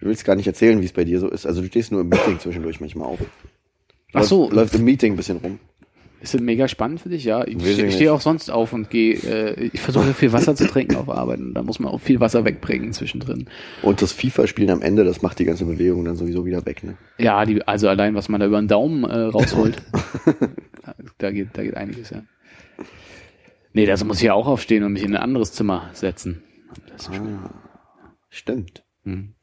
Du willst gar nicht erzählen, wie es bei dir so ist. Also du stehst nur im Meeting zwischendurch manchmal auf. Ach so. Läuft, im Meeting ein bisschen rum. Ist das mega spannend für dich? Ja, ich stehe ich steh nicht. auch sonst auf und gehe, äh, ich versuche viel Wasser zu trinken auf Arbeit und da muss man auch viel Wasser wegbringen zwischendrin. Und das FIFA-Spielen am Ende, das macht die ganze Bewegung dann sowieso wieder weg. Ne? Ja, die, also allein, was man da über den Daumen äh, rausholt, da, da, geht, da geht einiges, ja. Nee, das muss ich ja auch aufstehen und mich in ein anderes Zimmer setzen. Schon, Stimmt. hm.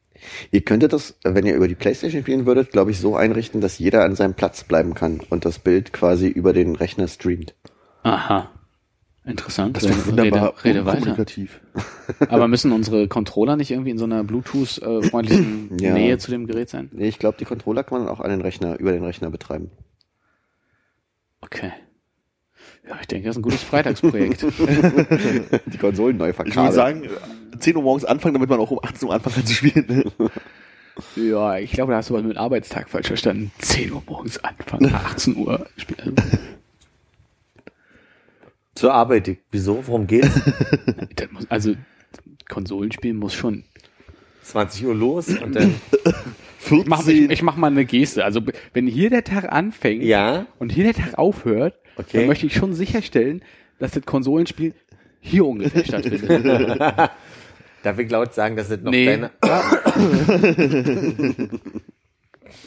Ihr könntet das, wenn ihr über die Playstation spielen würdet, glaube ich, so einrichten, dass jeder an seinem Platz bleiben kann und das Bild quasi über den Rechner streamt. Aha. Interessant. Das wäre Rede- wunderbar Rede, weiter. kommunikativ. Aber müssen unsere Controller nicht irgendwie in so einer Bluetooth-freundlichen Ja. Nähe zu dem Gerät sein? Nee, ich glaube, die Controller kann man auch an den Rechner, über den Rechner betreiben. Okay. Ja, ich denke, das ist ein gutes Freitagsprojekt. Die Konsolen neu Ich würde sagen, 10 Uhr morgens anfangen, damit man auch um 18 Uhr anfangen kann zu spielen. ja, ich glaube, da hast du was mit Arbeitstag falsch verstanden. 10 Uhr morgens anfangen, 18 Uhr spielen. Zur Arbeit. Ich, wieso? Worum geht's? Muss, also, Konsolenspielen muss schon 20 Uhr los und dann, Ich mach, ich, ich mach mal eine Geste. Also wenn hier der Tag anfängt ja, und hier der Tag aufhört, Okay. dann möchte ich schon sicherstellen, dass das Konsolenspiel hier ungefähr stattfindet. darf ich laut sagen, dass das noch Nee. deine,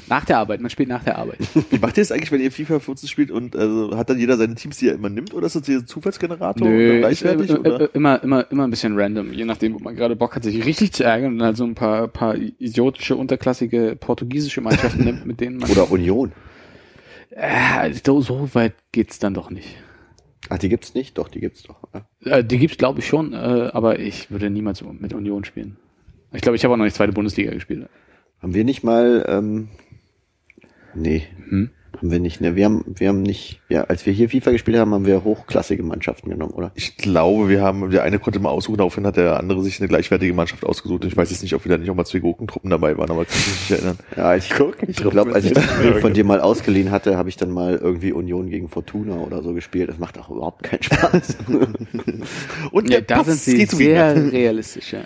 nach der Arbeit, man spielt nach der Arbeit. Wie macht ihr das eigentlich, wenn ihr FIFA 14 spielt und also hat dann jeder seine Teams, die er immer nimmt, oder ist das dieser Zufallsgenerator Nö, oder gleichwertig? äh, oder? äh, immer, immer, immer ein bisschen random, je nachdem, ob man gerade Bock hat, sich richtig zu ärgern und halt so ein paar, paar idiotische, unterklassige portugiesische Mannschaften nimmt, mit denen man. Oder Union. Äh, so, so weit geht's dann doch nicht. Ach, die gibt's nicht? Doch, die gibt's doch. Äh, die gibt's glaube ich schon, äh, aber ich würde niemals mit Union spielen. Ich glaube, ich habe auch noch nicht zweite Bundesliga gespielt. Haben wir nicht mal, ähm, nee, Hm? Haben wir nicht, ne, wir haben, wir haben nicht, ja, als wir hier FIFA gespielt haben, haben wir hochklassige Mannschaften genommen, oder? Ich glaube, wir haben, der eine konnte mal aussuchen, daraufhin hat der andere sich eine gleichwertige Mannschaft ausgesucht. Ich weiß jetzt nicht, ob wieder nicht auch mal zwei Gurkentruppen dabei waren, aber kann mich nicht erinnern. Ja, ich, ich glaube, als ich das Spiel von dir mal ausgeliehen hatte, habe ich dann mal irgendwie Union gegen Fortuna oder so gespielt. Das macht auch überhaupt keinen Spaß. Und Ja, da Pass sind sie sehr realistisch, ja.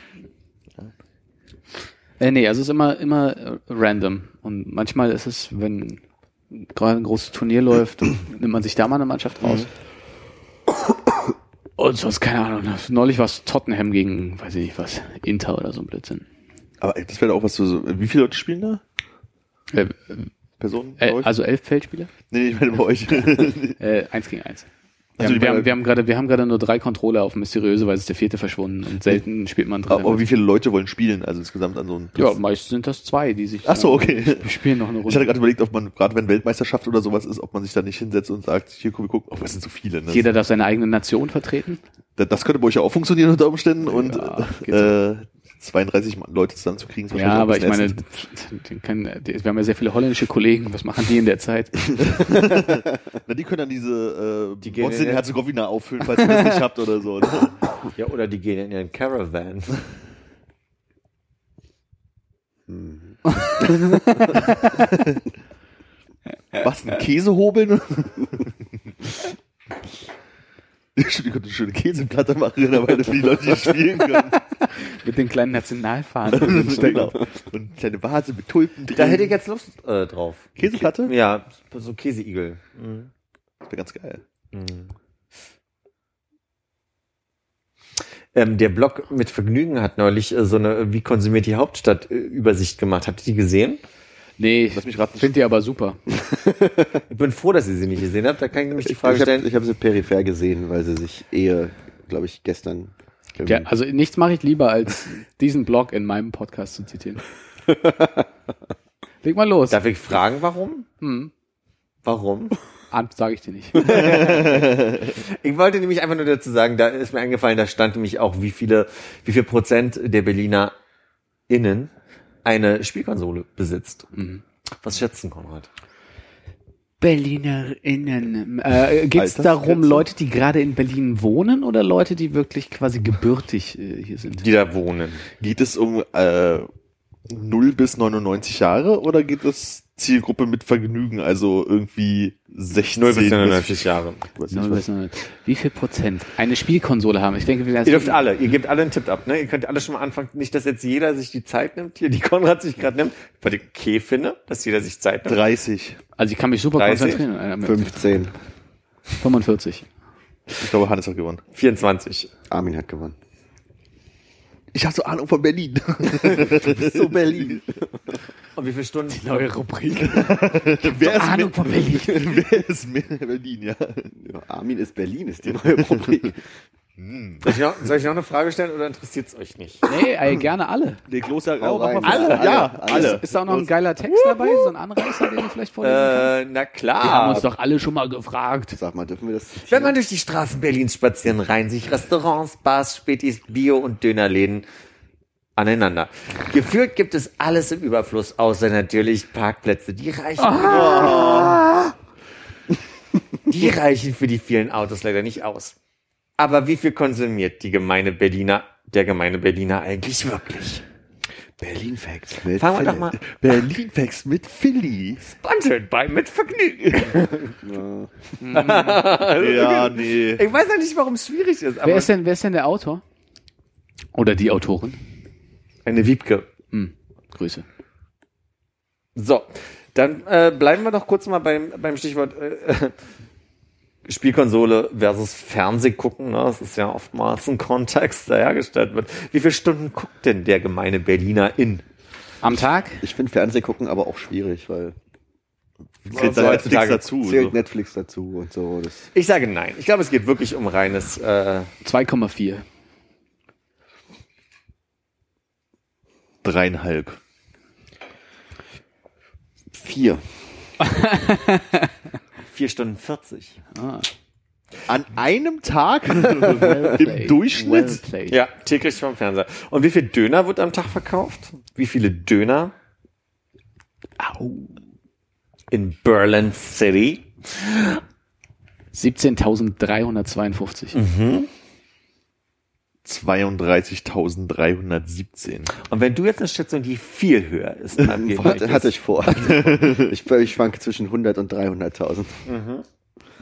Äh, nee, also es ist immer, immer random. Und manchmal ist es, wenn gerade ein großes Turnier läuft, nimmt man sich da mal eine Mannschaft raus. Und sonst, keine Ahnung, neulich war es Tottenham gegen, weiß ich nicht was, Inter oder so ein Blödsinn. Aber das wäre auch was so, so, wie viele Leute spielen da? Äh, Personen? äh, also elf Feldspieler? nee, ich meine bei euch. Äh, eins gegen eins. Wir, Also wir, haben, wir haben gerade, wir haben gerade nur drei Controller auf mysteriöse, weil es ist der vierte verschwunden und selten spielt man drin. aber wie viele Leute wollen spielen? Also insgesamt an so einem ja, meist sind das zwei, die sich. Ach so, okay. Wir spielen noch eine Ich hatte Runde. gerade überlegt, ob man, gerade wenn Weltmeisterschaft oder sowas ist, ob man sich da nicht hinsetzt und sagt, hier komm, wir gucken, oh, das sind so viele. Ne? Jeder darf seine eigene Nation vertreten. Das, das könnte bei euch ja auch funktionieren unter Umständen und Ja, äh, 32 Mann- Leute zusammenzukriegen. ist Ja, aber ich meine, bisschen den können, die, wir haben ja sehr viele holländische Kollegen. Was machen die in der Zeit? Na, die können dann diese äh, Die gehen in- Bosnien-Herzegowina auffüllen, falls ihr das nicht habt oder so. Ne? ja, oder die gehen in ihren Caravan. Was, ein Käse hobeln? Die könnte eine schöne Käseplatte machen, dabei für die Leute, die spielen können. Mit den kleinen Nationalfahnen. genau. Und kleine Vase mit Tulpen drin. Da hätte ich jetzt Lust äh, drauf. Käseplatte? Ja, so Käseigel. Mhm. Das wäre ganz geil. Ähm, der Blog mit Vergnügen hat neulich äh, so eine Wie konsumiert die Hauptstadt äh, Übersicht gemacht. Habt ihr die gesehen? Nee, ich Lass mich raten. finde die aber super. Ich bin froh, dass ihr sie nicht gesehen habt. Da kann ich nämlich die Frage ich habe stellen. hab sie peripher gesehen, weil sie sich eher, glaube ich, gestern. Ja, also nichts mache ich lieber, als diesen Blog in meinem Podcast zu zitieren. Leg mal los. Darf ich fragen, warum? Hm. Warum? Sage ich dir nicht. Ich wollte nämlich einfach nur dazu sagen, da ist mir eingefallen, da stand nämlich auch, wie viele, wie viel Prozent der Berliner innen eine Spielkonsole besitzt. Mhm. Was schätzen, Konrad? BerlinerInnen. Äh, Geht es darum? Leute, die gerade in Berlin wohnen oder Leute, die wirklich quasi gebürtig äh, hier sind? Die da wohnen. Geht es um äh, 0 bis 99 Jahre oder geht es Zielgruppe mit Vergnügen, also irgendwie 16 0 bis 99 Jahre. Weiß Null nicht, was. bis null. Wie viel Prozent eine Spielkonsole haben? Ich denke, wir Ihr dürft alle, ihr gebt alle einen Tipp ab, ne? Ihr könnt alle schon mal anfangen, nicht, dass jetzt jeder sich die Zeit nimmt, hier die Konrad sich gerade nimmt, weil ich okay finde, dass jeder sich Zeit nimmt. 30. Also ich kann mich super 30? konzentrieren. Äh, 15. 45. Ich glaube, Hannes hat gewonnen. 24. Armin hat gewonnen. Ich habe so Ahnung von Berlin. So Berlin. Und wie viele Stunden? Neue Rubrik. wer, ist Ahnung von Berlin. wer ist mehr Berlin, ja? Ja, Armin ist Berlin, ist die neue Rubrik. Soll ich noch, soll ich noch eine Frage stellen oder interessiert es euch nicht? Nee, ey, gerne alle. Leg los, oh, rein. mal Alle, vor. Ja, alle, alle. Ist da auch noch ein geiler Text dabei? So ein Anreißer, den du vielleicht vorlesen kannst? Äh, na Wir haben uns klar. doch alle schon mal gefragt. Sag mal, dürfen wir das zitieren? Wenn man durch die Straßen Berlins spazieren, reihen sich Restaurants, Bars, Spätis, Bio- und Dönerläden aneinander. Gefühlt gibt es alles im Überfluss, außer natürlich Parkplätze. Die reichen, die reichen für die vielen Autos leider nicht aus. Aber wie viel konsumiert die gemeine Berliner, der gemeine Berliner eigentlich wirklich? Berlin Facts. Mit Fangen wir doch mal Berlin wächst mit Philly. sponsored by mit Vergnügen. Ja, nee. Ich weiß ja nicht, warum es schwierig ist, aber Wer ist denn, wer ist denn der Autor? Oder die Autorin? eine Wiebke. Hm. Grüße. So, dann äh, bleiben wir doch kurz mal beim, beim Stichwort äh, Spielkonsole versus Fernsehgucken. Ne? Das ist ja oftmals ein Kontext, der hergestellt wird. Wie viele Stunden guckt denn der gemeine Berliner in? Am Tag? Ich finde Fernsehgucken aber auch schwierig, weil Zählt So da heutzutage Netflix dazu. zählt So. Netflix dazu und so. Das Ich sage nein. Ich glaube, es geht wirklich um reines äh, 2,4. Dreieinhalb. vier. 4 Stunden 40. Ah, An einem Tag? well Im. Durchschnitt? Well. Ja, täglich vom Fernseher. Und wie viel Döner wird am Tag verkauft? Wie viele Döner Au. in Berlin City? 17.352. Mhm. 32.317. Und wenn du jetzt eine Station, die viel höher ist, dann geben Hatte, hatte ich vor. ich, ich schwanke zwischen 100 und 300.000.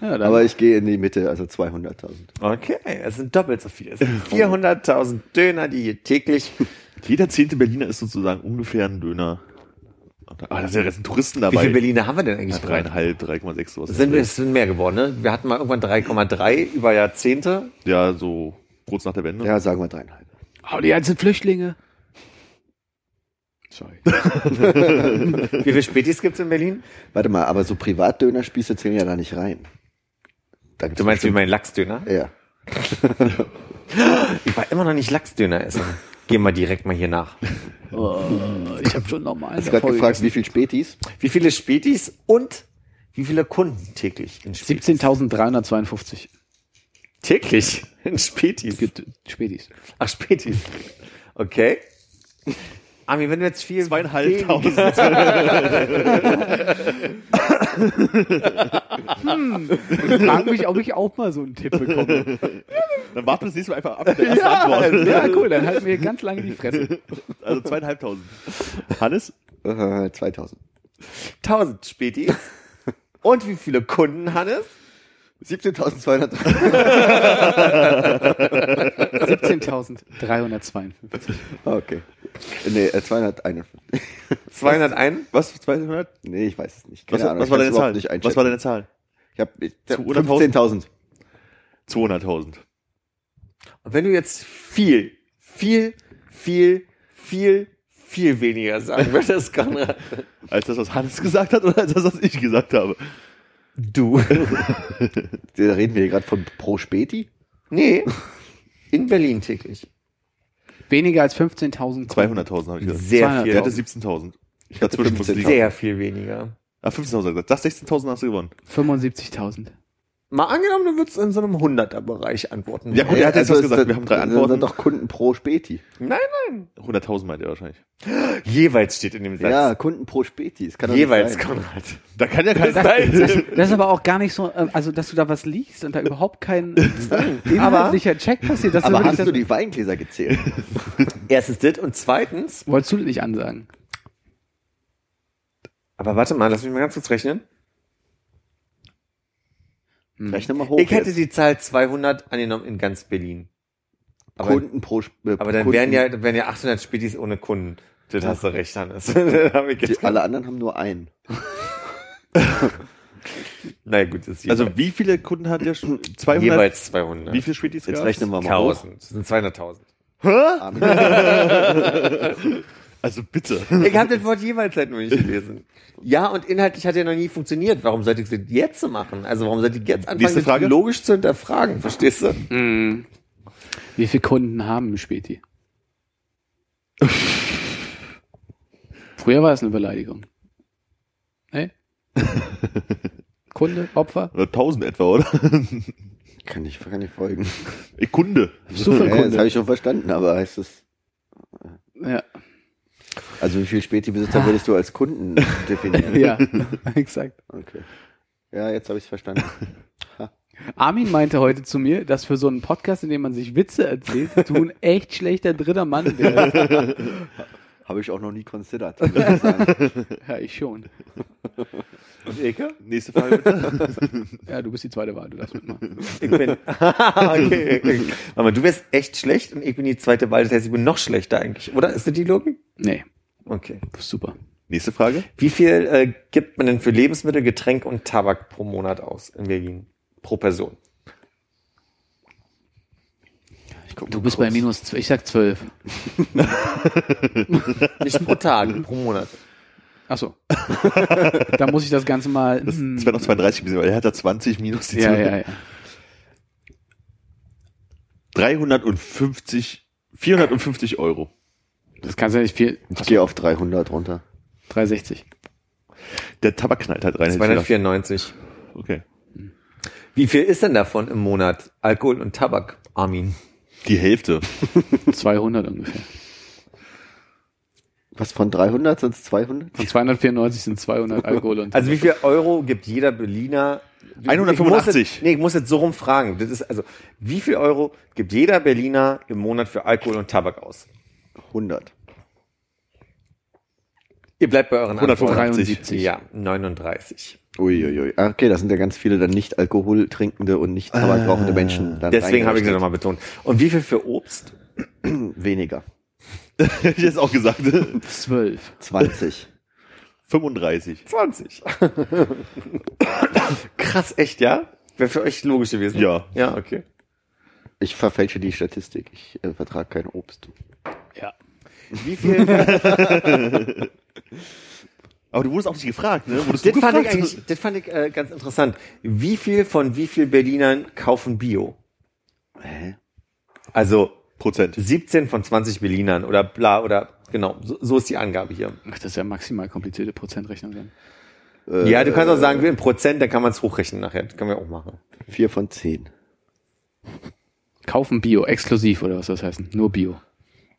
Ja, dann Aber ich gehe in die Mitte, also 200.000. Okay, es sind doppelt so viele. Es sind 400.000 Döner, die hier täglich. Jeder zehnte Berliner ist sozusagen ungefähr ein Döner. Ah, da sind ja jetzt Touristen Wie dabei. viele Berliner haben wir denn Ja, eigentlich gerade? dreieinhalb, 3,6 sowas. Es sind, es sind mehr geworden, ne? Wir hatten mal irgendwann 3,3 über Jahrzehnte. ja, so kurz nach der Wende. Ja, sagen wir dreieinhalb. Oh, die ganzen Flüchtlinge. Sorry. Wie viele Spätis gibt's in Berlin? Warte mal, aber so Privatdönerspieße zählen ja da nicht rein. Da Du meinst wie mein Lachsdöner? Ja. Ich war immer noch nicht Lachsdöner essen. Gehen wir direkt mal hier nach. Oh, ich habe schon normal. Hast gerade gefragt, wie viel Spätis? Wie viele Spätis und wie viele Kunden täglich in Spätis? 17.352 Täglich in Spätis. Spätis. Ach, Spätis. Okay. Armin, wenn du jetzt viel Zweieinhalbtausend. Ich frage mich, ob ich auch mal so einen Tipp bekomme. Dann warten wir das nächste Mal einfach ab. mit der ersten Antwort. ja, cool, dann halten wir ganz lange die Fresse. Also zweieinhalbtausend. Hannes? Äh, 2000. 1000 Spätis. Und wie viele Kunden, Hannes? 17.200. 17.352. okay. Nee, äh, 251. 201? Was? 200? Nee, ich weiß es nicht. Was, Keine Ahnung, was ich war deine Zahl? Nicht Was war deine Zahl? Ich hab, ich, Zu 100.000? 15.000. 200.000. Und wenn du jetzt viel, viel, viel, viel, viel weniger sagen würdest, Konrad. Als das, was Hannes gesagt hat oder als das, was ich gesagt habe? Du. Da reden wir hier gerade von Pro Späti. Nee. In Berlin täglich. Weniger als 15.000. 200.000 habe ich gesagt. Sehr 200.000. Der hatte viel. 17.000. Ich hatte dazwischen muss 15.000. liegen. Sehr viel weniger. Ah, 15.000 gesagt. Das 16.000 hast du gewonnen. 75.000. Mal angenommen, du würdest in so einem 100er-Bereich antworten. Ja, gut, er hat jetzt was gesagt. Wir haben drei Das Antworten. sind doch Kunden pro Späti. Nein, nein. 100.000 meint er wahrscheinlich. Jeweils steht in dem Satz. Ja, Kunden pro Späti. Das kann Jeweils, nicht sein. Konrad. Da kann ja kein Das, das ist aber auch gar nicht so, äh, also dass du da was liest und da überhaupt kein inhaltlicher Check passiert. Das ist Aber hast du die Weingläser gezählt? Erstens das und zweitens, Wolltest du das nicht ansagen? aber warte mal, lass mich mal ganz kurz rechnen. Rechne mal hoch. ich hätte jetzt. die Zahl 200 angenommen in ganz Berlin. Aber, Kunden pro äh, aber dann Kunden, wären ja, wären ja 800 Spätis ohne Kunden. Das hast du recht, Hannes. Die, alle anderen haben nur einen. naja, gut, ist Also jeweils, wie viele Kunden hat der schon? 200? jeweils 200. Wie viele Spätis Jetzt gab's? rechnen wir mal hoch. 1000. Das sind 200.000. Armin. Also bitte. Ich habe das Wort jeweils halt nur nicht gelesen. Ja, und inhaltlich hat ja noch nie funktioniert. Warum sollte ich das jetzt so machen? Also warum sollte ich jetzt anfangen, das Frage. logisch zu hinterfragen? Verstehst du? Wie viele Kunden haben Späti? Früher war es eine Beleidigung. Hey? Kunde, Opfer? Oder 1000 etwa, oder? Kann ich, kann ich folgen. Ich Kunde. Bist du für Ja, das Kunde? habe ich schon verstanden, aber heißt es. Ja, Also wie viel Späti-Besitzer würdest du als Kunden definieren? ja, exakt. Okay. Ja, jetzt habe ich es verstanden. Armin meinte heute zu mir, dass für so einen Podcast, in dem man sich Witze erzählt, du ein echt schlechter dritter Mann wärst. Habe ich auch noch nie considered. muss ich sagen. Ja, ich schon. Und Eke? Nächste Frage bitte. Ja, du bist die zweite Wahl, du darfst mitmachen. Ich bin. okay. Warte mal, du wärst echt schlecht und ich bin die zweite Wahl. Das heißt, ich bin noch schlechter eigentlich. Oder? Ist das die Logik? Nee. Okay. Super. Nächste Frage. Wie viel äh, gibt man denn für Lebensmittel, Getränke und Tabak pro Monat aus in Berlin? Pro Person. Ich guck Du bist bei kurz. minus, zw- ich sag zwölf. Nicht pro Tag, pro Monat. Ach so. da muss ich das Ganze mal. Das, hm, das wäre noch 32 gewesen, weil er hat da 20 minus die ja, 12. ja, ja. 350, 450 Euro. Das kannst du ja nicht viel. Ich gehe auf 300 runter. 360. Der Tabak knallt halt rein. hätte ich gedacht. 294. Okay. Wie viel ist denn davon im Monat Alkohol und Tabak, Armin? Die Hälfte. 200 ungefähr. Was von 300 sind es 200? Von 294 sind 200 Alkohol und. Also wie viel Euro gibt jeder Berliner? 185. Ich jetzt, nee, ich muss jetzt so rum fragen. Das ist also, wie viel Euro gibt jeder Berliner im Monat für Alkohol und Tabak aus? 100. Ihr bleibt bei euren 185. 73. Ja, 39. Uiuiui. Ah, Okay, da sind ja ganz viele dann nicht alkoholtrinkende und nicht tabakrauchende Menschen. Dann Deswegen habe ich das reingerechnet. nochmal betont. Und wie viel für Obst? Weniger. Hätte ich jetzt auch gesagt. 12. 20. 35. 20. Krass, echt, ja? Wäre für euch logisch gewesen? Ja. Ja, okay. Ich verfälsche die Statistik. Ich äh, vertrage kein Obst. Ja. Wie viel? Aber du wurdest auch nicht gefragt, ne? Wurdest du das fand ich gefragt? eigentlich, das fand ich äh, ganz interessant. Wie viel von wie viel Berlinern kaufen Bio? Hä? Also Prozent. 17 von 20 Berlinern oder bla oder genau, so, so ist die Angabe hier. Ach, das ist ja maximal komplizierte Prozentrechnung dann. Äh, ja, du kannst auch sagen, wie in Prozent, dann kann man es hochrechnen nachher. Das können wir auch machen. 4 von 10. Kaufen Bio, exklusiv oder was soll das heißen? Nur Bio.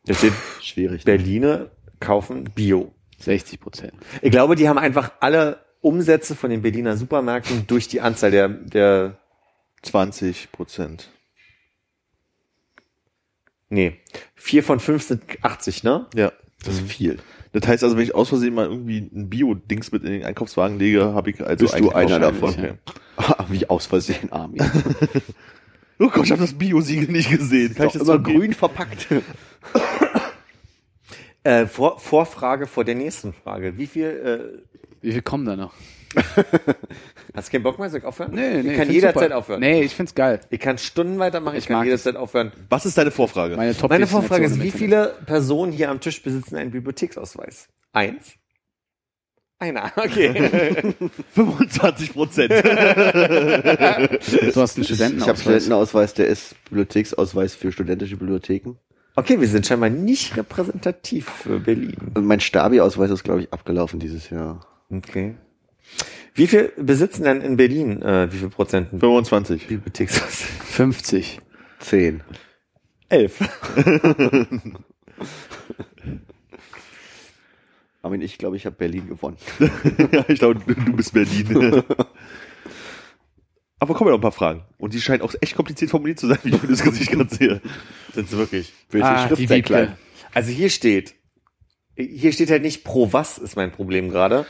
Da steht, Schwierig. ne? Berliner kaufen Bio. 60 Prozent. Ich glaube, die haben einfach alle Umsätze von den Berliner Supermärkten durch die Anzahl der, der 20 Prozent. nee, vier von fünf sind 80, ne? Ja. Das ist viel. Das heißt also, wenn ich aus Versehen mal irgendwie ein Bio-Dings mit in den Einkaufswagen lege, habe ich also Bist du einer davon? Ah, Wie aus Versehen, Armin. Oh Gott, ich habe das Bio-Siegel nicht gesehen. Kann ich das immer grün verpackt. Äh, Vor, Vorfrage vor der nächsten Frage. Wie viel, Wie viel kommen da noch? äh, hast du keinen Bock mehr? Soll ich aufhören? ich ich kann jederzeit super. aufhören. Nee, ich find's geil. Ich kann Stunden weitermachen, ich, Ich kann mag jederzeit aufhören. Was ist deine Vorfrage? Meine top Meine Vorfrage ist, wie viele Personen hier am Tisch besitzen einen Bibliotheksausweis? Eins? Einer, okay. 25 Prozent. Du hast einen Ich habe Studentenausweis. Studentenausweis, der ist Bibliotheksausweis für studentische Bibliotheken. Okay, wir sind scheinbar nicht repräsentativ für Berlin. Und mein Stabi-Ausweis ist, glaube ich, abgelaufen dieses Jahr. Okay. Wie viel besitzen denn in Berlin, äh, wie viel Prozent ein 25. Bibliotheksausweis? 50. Zehn. Elf. Armin, ich glaube, ich habe Berlin gewonnen. ja, ich glaube, du bist Berlin. Aber kommen ja noch ein paar Fragen. Und die scheinen auch echt kompliziert formuliert zu sein, wie ich das Gesicht gerade sehe. Das ist wirklich. Welche Ah, Schrift die sehr klein? Also hier steht, hier steht halt nicht pro was ist mein Problem gerade.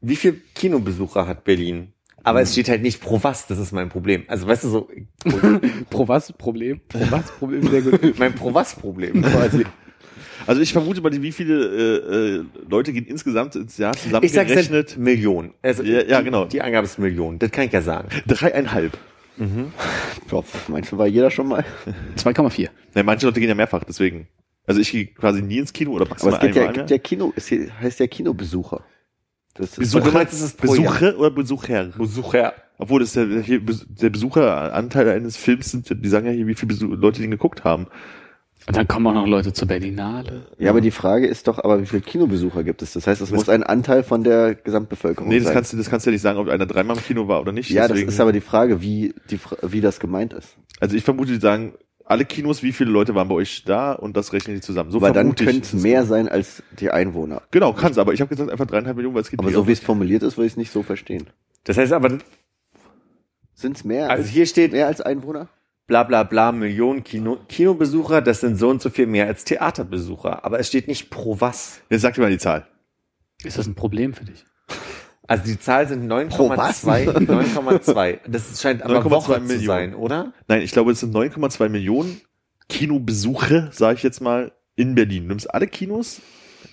Wie viel Kinobesucher hat Berlin? Aber es steht halt nicht pro was, das ist mein Problem. Also weißt du so, Pro was Problem? Pro was Problem? Sehr gut. mein pro was Problem quasi. Also ich vermute mal, wie viele äh, äh, Leute gehen insgesamt ins Jahr Ich sag jetzt zusammengerechnet? Millionen. Also Ja, ja, die, genau. Die Angabe ist Millionen. Das kann ich ja sagen. Dreieinhalb. Ja, meinst du, war jeder schon mal? 2,4. Ja, manche Leute gehen ja mehrfach, deswegen. Also ich gehe quasi nie ins Kino oder Aber maximal es gibt ja, einmal. gibt ja Kino, es heißt ja Kinobesucher. Das ist Besucher, du meinst, es ist Jahr? Besucher oder Besucher? Besucher. Obwohl das der, der Besucheranteil eines Films sind, die sagen ja hier, wie viele Besuch Leute den geguckt haben. Und dann kommen auch noch Leute zur Berlinale. ja, aber die Frage ist doch, aber wie viele Kinobesucher gibt es? Das heißt, es muss ein Anteil von der Gesamtbevölkerung Nee, das sein. kannst du, das kannst du ja nicht sagen, ob einer dreimal im Kino war oder nicht. ja, das deswegen- ist aber die Frage, wie, die, wie das gemeint ist. Also ich vermute, die sagen, alle Kinos, wie viele Leute waren bei euch da und das rechnen die zusammen. So Weil dann könnte es mehr sein als die Einwohner. Genau, kann's, aber ich habe gesagt einfach dreieinhalb Millionen, weil es gibt Aber die so wie es formuliert ist, würde ich es nicht so verstehen. Das heißt aber, Sind es mehr, also als, hier steht mehr als Einwohner? Bla bla bla Millionen Kino, Kinobesucher, das sind so und so viel mehr als Theaterbesucher. Aber es steht nicht pro was. Jetzt sag dir mal die Zahl. Ist das ein Problem für dich? Also die Zahl sind Pro was? 9,2. 9,2. Das scheint aber 9,2 Woche zu Millionen. sein, oder? Nein, ich glaube, es sind 9,2 Millionen Kinobesuche, sage ich jetzt mal, in Berlin. Du nimmst alle Kinos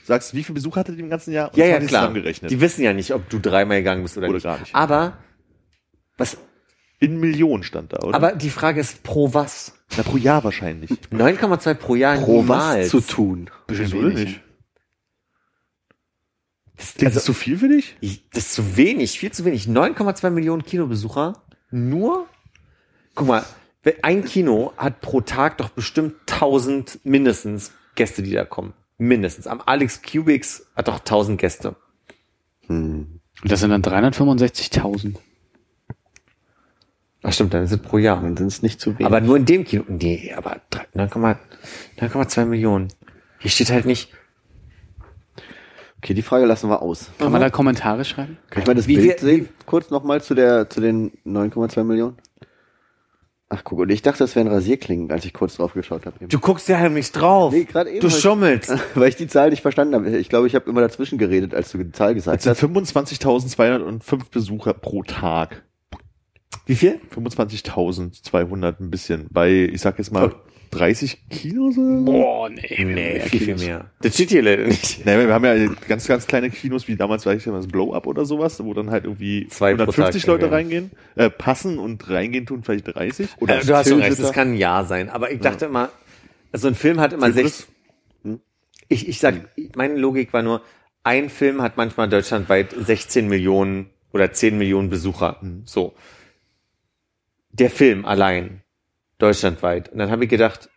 sagst, wie viel Besuch hatte die im ganzen Jahr? Und Ja, ja, klar. zusammengerechnet. Die wissen ja nicht, ob du dreimal gegangen bist oder, Oder nicht. gar nicht. Aber, was, In Millionen stand da, oder? aber die Frage ist pro was? Na, pro Jahr wahrscheinlich. 9,2 pro Jahr Pro niemals. was zu tun. Wieso denn nicht? Klingt das zu viel für dich? Ich- Das ist zu wenig, viel zu wenig. 9,2 Millionen Kinobesucher. Nur? Guck mal, ein Kino hat pro Tag doch bestimmt 1000 mindestens Gäste, die da kommen. Mindestens. Am Alex Cubics hat doch 1000 Gäste. Und das sind dann 365.000. Ach stimmt, dann ist es pro Jahr. Dann sind es nicht zu wenig. Aber nur in dem Kino. Nee, aber 3 9,2 9,2 Millionen. Hier steht halt nicht. okay, die Frage lassen wir aus. Kann man da Kommentare schreiben? Kann ich mal das Wie Bild wir- sehen? Kurz nochmal zu der, zu den 9,2 Millionen? Ach, guck, und ich dachte, das wären Rasierklingen, als ich kurz drauf geschaut habe. Du guckst ja heimlich drauf. Nee, grad eben du schummelst. Weil ich die Zahl nicht verstanden habe. Ich glaube, ich habe immer dazwischen geredet, als du die Zahl gesagt Das sind hast. 25.205 Besucher pro Tag. Wie viel? 25.200 ein bisschen. Bei, ich sag jetzt mal, 30 Kinos oder so? Boah, nee. Nee, viel, viel mehr. Das steht hier leider nicht. Naja, wir haben ja ganz, ganz kleine Kinos, wie damals, weiß ich das Blow-Up oder sowas, wo dann halt irgendwie Zwei pro 150 Tag, Leute ja. reingehen, äh, passen und reingehen tun vielleicht 30. Oder Äh, du hast schon recht, das kann ein Ja sein. Aber ich dachte immer, so ein Film hat immer Filmriss? sechs. Ich, ich sag, meine Logik war nur, ein Film hat manchmal deutschlandweit 16 Millionen oder 10 Millionen Besucher. So. Der Film allein. Deutschlandweit. Und dann habe ich gedacht,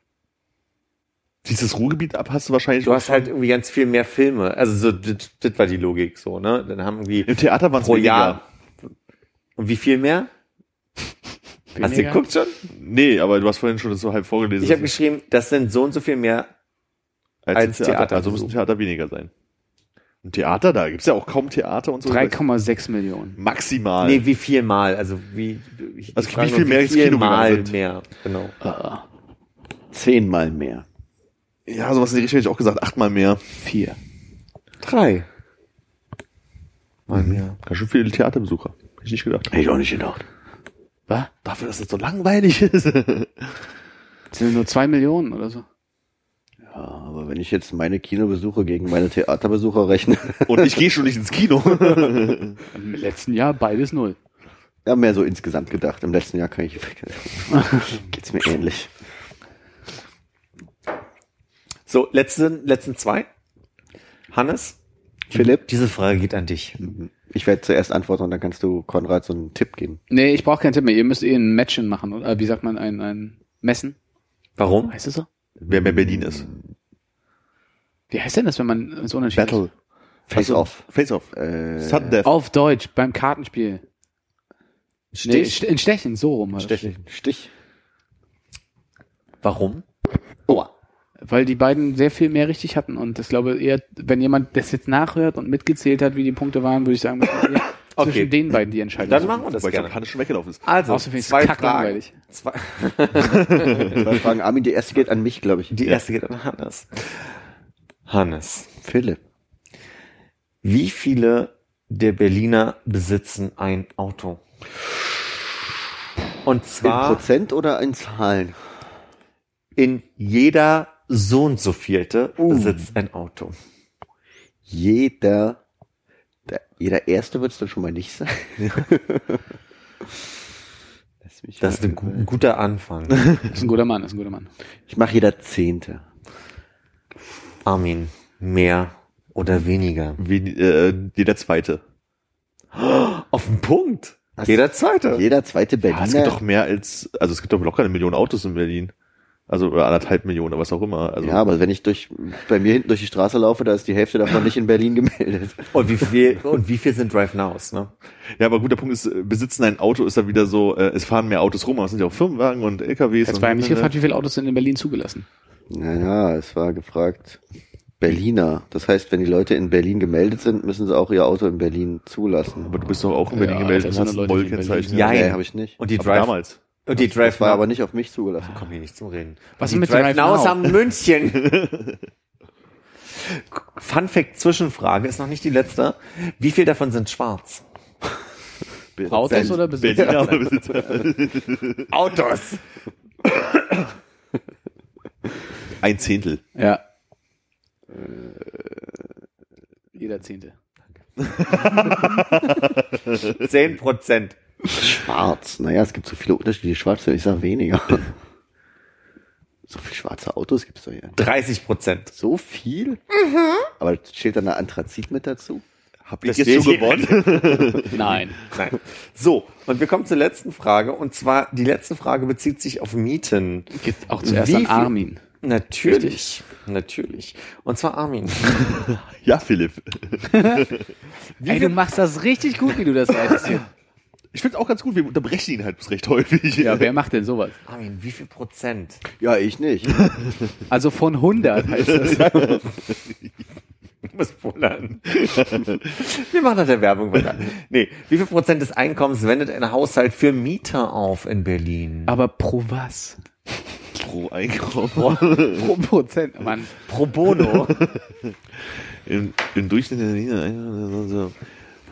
Dieses Ruhrgebiet ab hast du wahrscheinlich. du hast halt irgendwie ganz viel mehr Filme. Also so, das, das war die Logik so, ne? Dann haben irgendwie Im Theater waren es pro weniger. Jahr. Und wie viel mehr? Hast du Weniger? geguckt schon? Nee, aber du hast vorhin schon das so halb vorgelesen. Ich habe geschrieben, das sind so und so viel mehr als, als Theater. Theater. Also muss ein Theater weniger sein. Ein Theater, da gibt's ja auch kaum Theater und so. 3,6 Millionen. Maximal. Nee, wie viel mal? Also wie, ich Also frage wie viel mehr ins Kino mal sind? mehr? Genau. Ah, Zehnmal mehr. ja, sowas in die Richtung hätte ich auch gesagt, achtmal mehr. vier. Drei. Mal mehr. Ganz schön viele Theaterbesucher. Hätte ich nicht gedacht. Hätte ich auch nicht gedacht. Was? Dafür, dass es so langweilig ist. Das sind nur zwei Millionen oder so. Ja, aber wenn ich jetzt meine Kinobesuche gegen meine Theaterbesucher rechne, Und ich gehe schon nicht ins Kino. Im letzten Jahr beides null. ja, mehr so insgesamt gedacht. Im letzten Jahr kann ich, geht's mir ähnlich. So, letzten, letzten zwei. Hannes, Philipp, diese Frage geht an dich. ich werde zuerst antworten und dann kannst du Konrad so einen Tipp geben. Nee, ich brauche keinen Tipp mehr. Ihr müsst eh ein Matchen machen. Oder wie sagt man, ein, ein Messen? Warum? Heißt es so? Wer mehr Berlin ist. Wie heißt denn das, wenn man wenn's unentschieden Battle. Face Also, off. Face off. Äh, Sudden ist? Death. Auf Deutsch, beim Kartenspiel. Nee, Stich. St- in Stechen, so rum. halt. Stich. Warum? Oh. Weil die beiden sehr viel mehr richtig hatten. Und ich glaube eher, wenn jemand das jetzt nachhört und mitgezählt hat, wie die Punkte waren, würde ich sagen, Okay. zwischen den beiden die Entscheidung Dann machen wir das Weil gerne. Hannes schon weggelaufen ist. Also, Außer zwei kacklangweilig. Fragen. Zwei, Zwei Fragen. Armin, die erste geht an mich, glaube ich. die erste geht an Hannes. Hannes, Philipp. wie viele der Berliner besitzen ein Auto? Und In zwar Prozent oder in Zahlen? in jeder so und so vielte besitzt ein Auto. Jeder, der, jeder Erste wird es dann schon mal nicht sein. Das ist ein guter Anfang. Das ist ein guter Mann, das ist ein guter Mann. Ich mache jeder Zehnte. Armin, mehr oder weniger? Wie, äh, jeder zweite. Auf den Punkt. Was? Jeder zweite. Jeder zweite Ja, es gibt doch Berliner. mehr als, also es gibt doch locker eine Million Autos in Berlin. Also, oder anderthalb Millionen, oder was auch immer. Also, Ja, aber wenn ich durch, bei mir hinten durch die Straße laufe, da ist die Hälfte davon nicht in Berlin gemeldet. Und wie viel, und wie viel sind Drive Nows, ne? ja, aber gut, der Punkt ist, äh, besitzen ein Auto ist da wieder so, äh, es fahren mehr Autos rum, aber es sind ja auch Firmenwagen und LKWs. Jetzt war ja nicht gefragt, wie viele Autos sind in Berlin zugelassen. Naja, es war gefragt. Berliner. Das heißt, wenn die Leute in Berlin gemeldet sind, müssen sie auch ihr Auto in Berlin zulassen. Aber du bist doch auch in Berlin Ja, gemeldet das und hast ein. Berlin Ja, Nee, Nein. habe ich nicht. Und die aber Drive, damals. und die Drive Das war aber nicht auf mich zugelassen. Komm hier nicht zum Reden. Was die ist mit Drive, Drive Now? haben München. Fun Fact Zwischenfrage ist noch nicht die letzte. Wie viel davon sind schwarz? Autos oder Besitzer. Autos. Ein Zehntel. Ja. jeder Zehnte. 10 Prozent. Schwarz. Naja, es gibt so viele unterschiedliche Schwarze. Ich sag weniger. So viele schwarze Autos gibt's doch hier. 30 Prozent. So viel? Aber steht da eine Anthrazit mit dazu? Hab ich Das jetzt schon gewonnen? Nein. Nein. So, und wir kommen zur letzten Frage. Und zwar, die letzte Frage bezieht sich auf Mieten. Geht auch zuerst Wie an viel- Natürlich. Natürlich. Und zwar Armin. ja, Philipp. Ey, du machst das richtig gut, wie du das sagst. Ich finde auch ganz gut, wir unterbrechen ihn halt recht häufig. Ja, wer macht denn sowas? Armin, wie viel Prozent? Ja, ich nicht. Also von 100 heißt das. Du musst wundern. Wir machen nach der Werbung weiter. Nee, wie viel Prozent des Einkommens wendet ein Haushalt für Mieter auf in Berlin? Aber pro was? Pro Einkommen. Pro Prozent, Mann. Pro bono. Im, Im Durchschnitt in der Linie so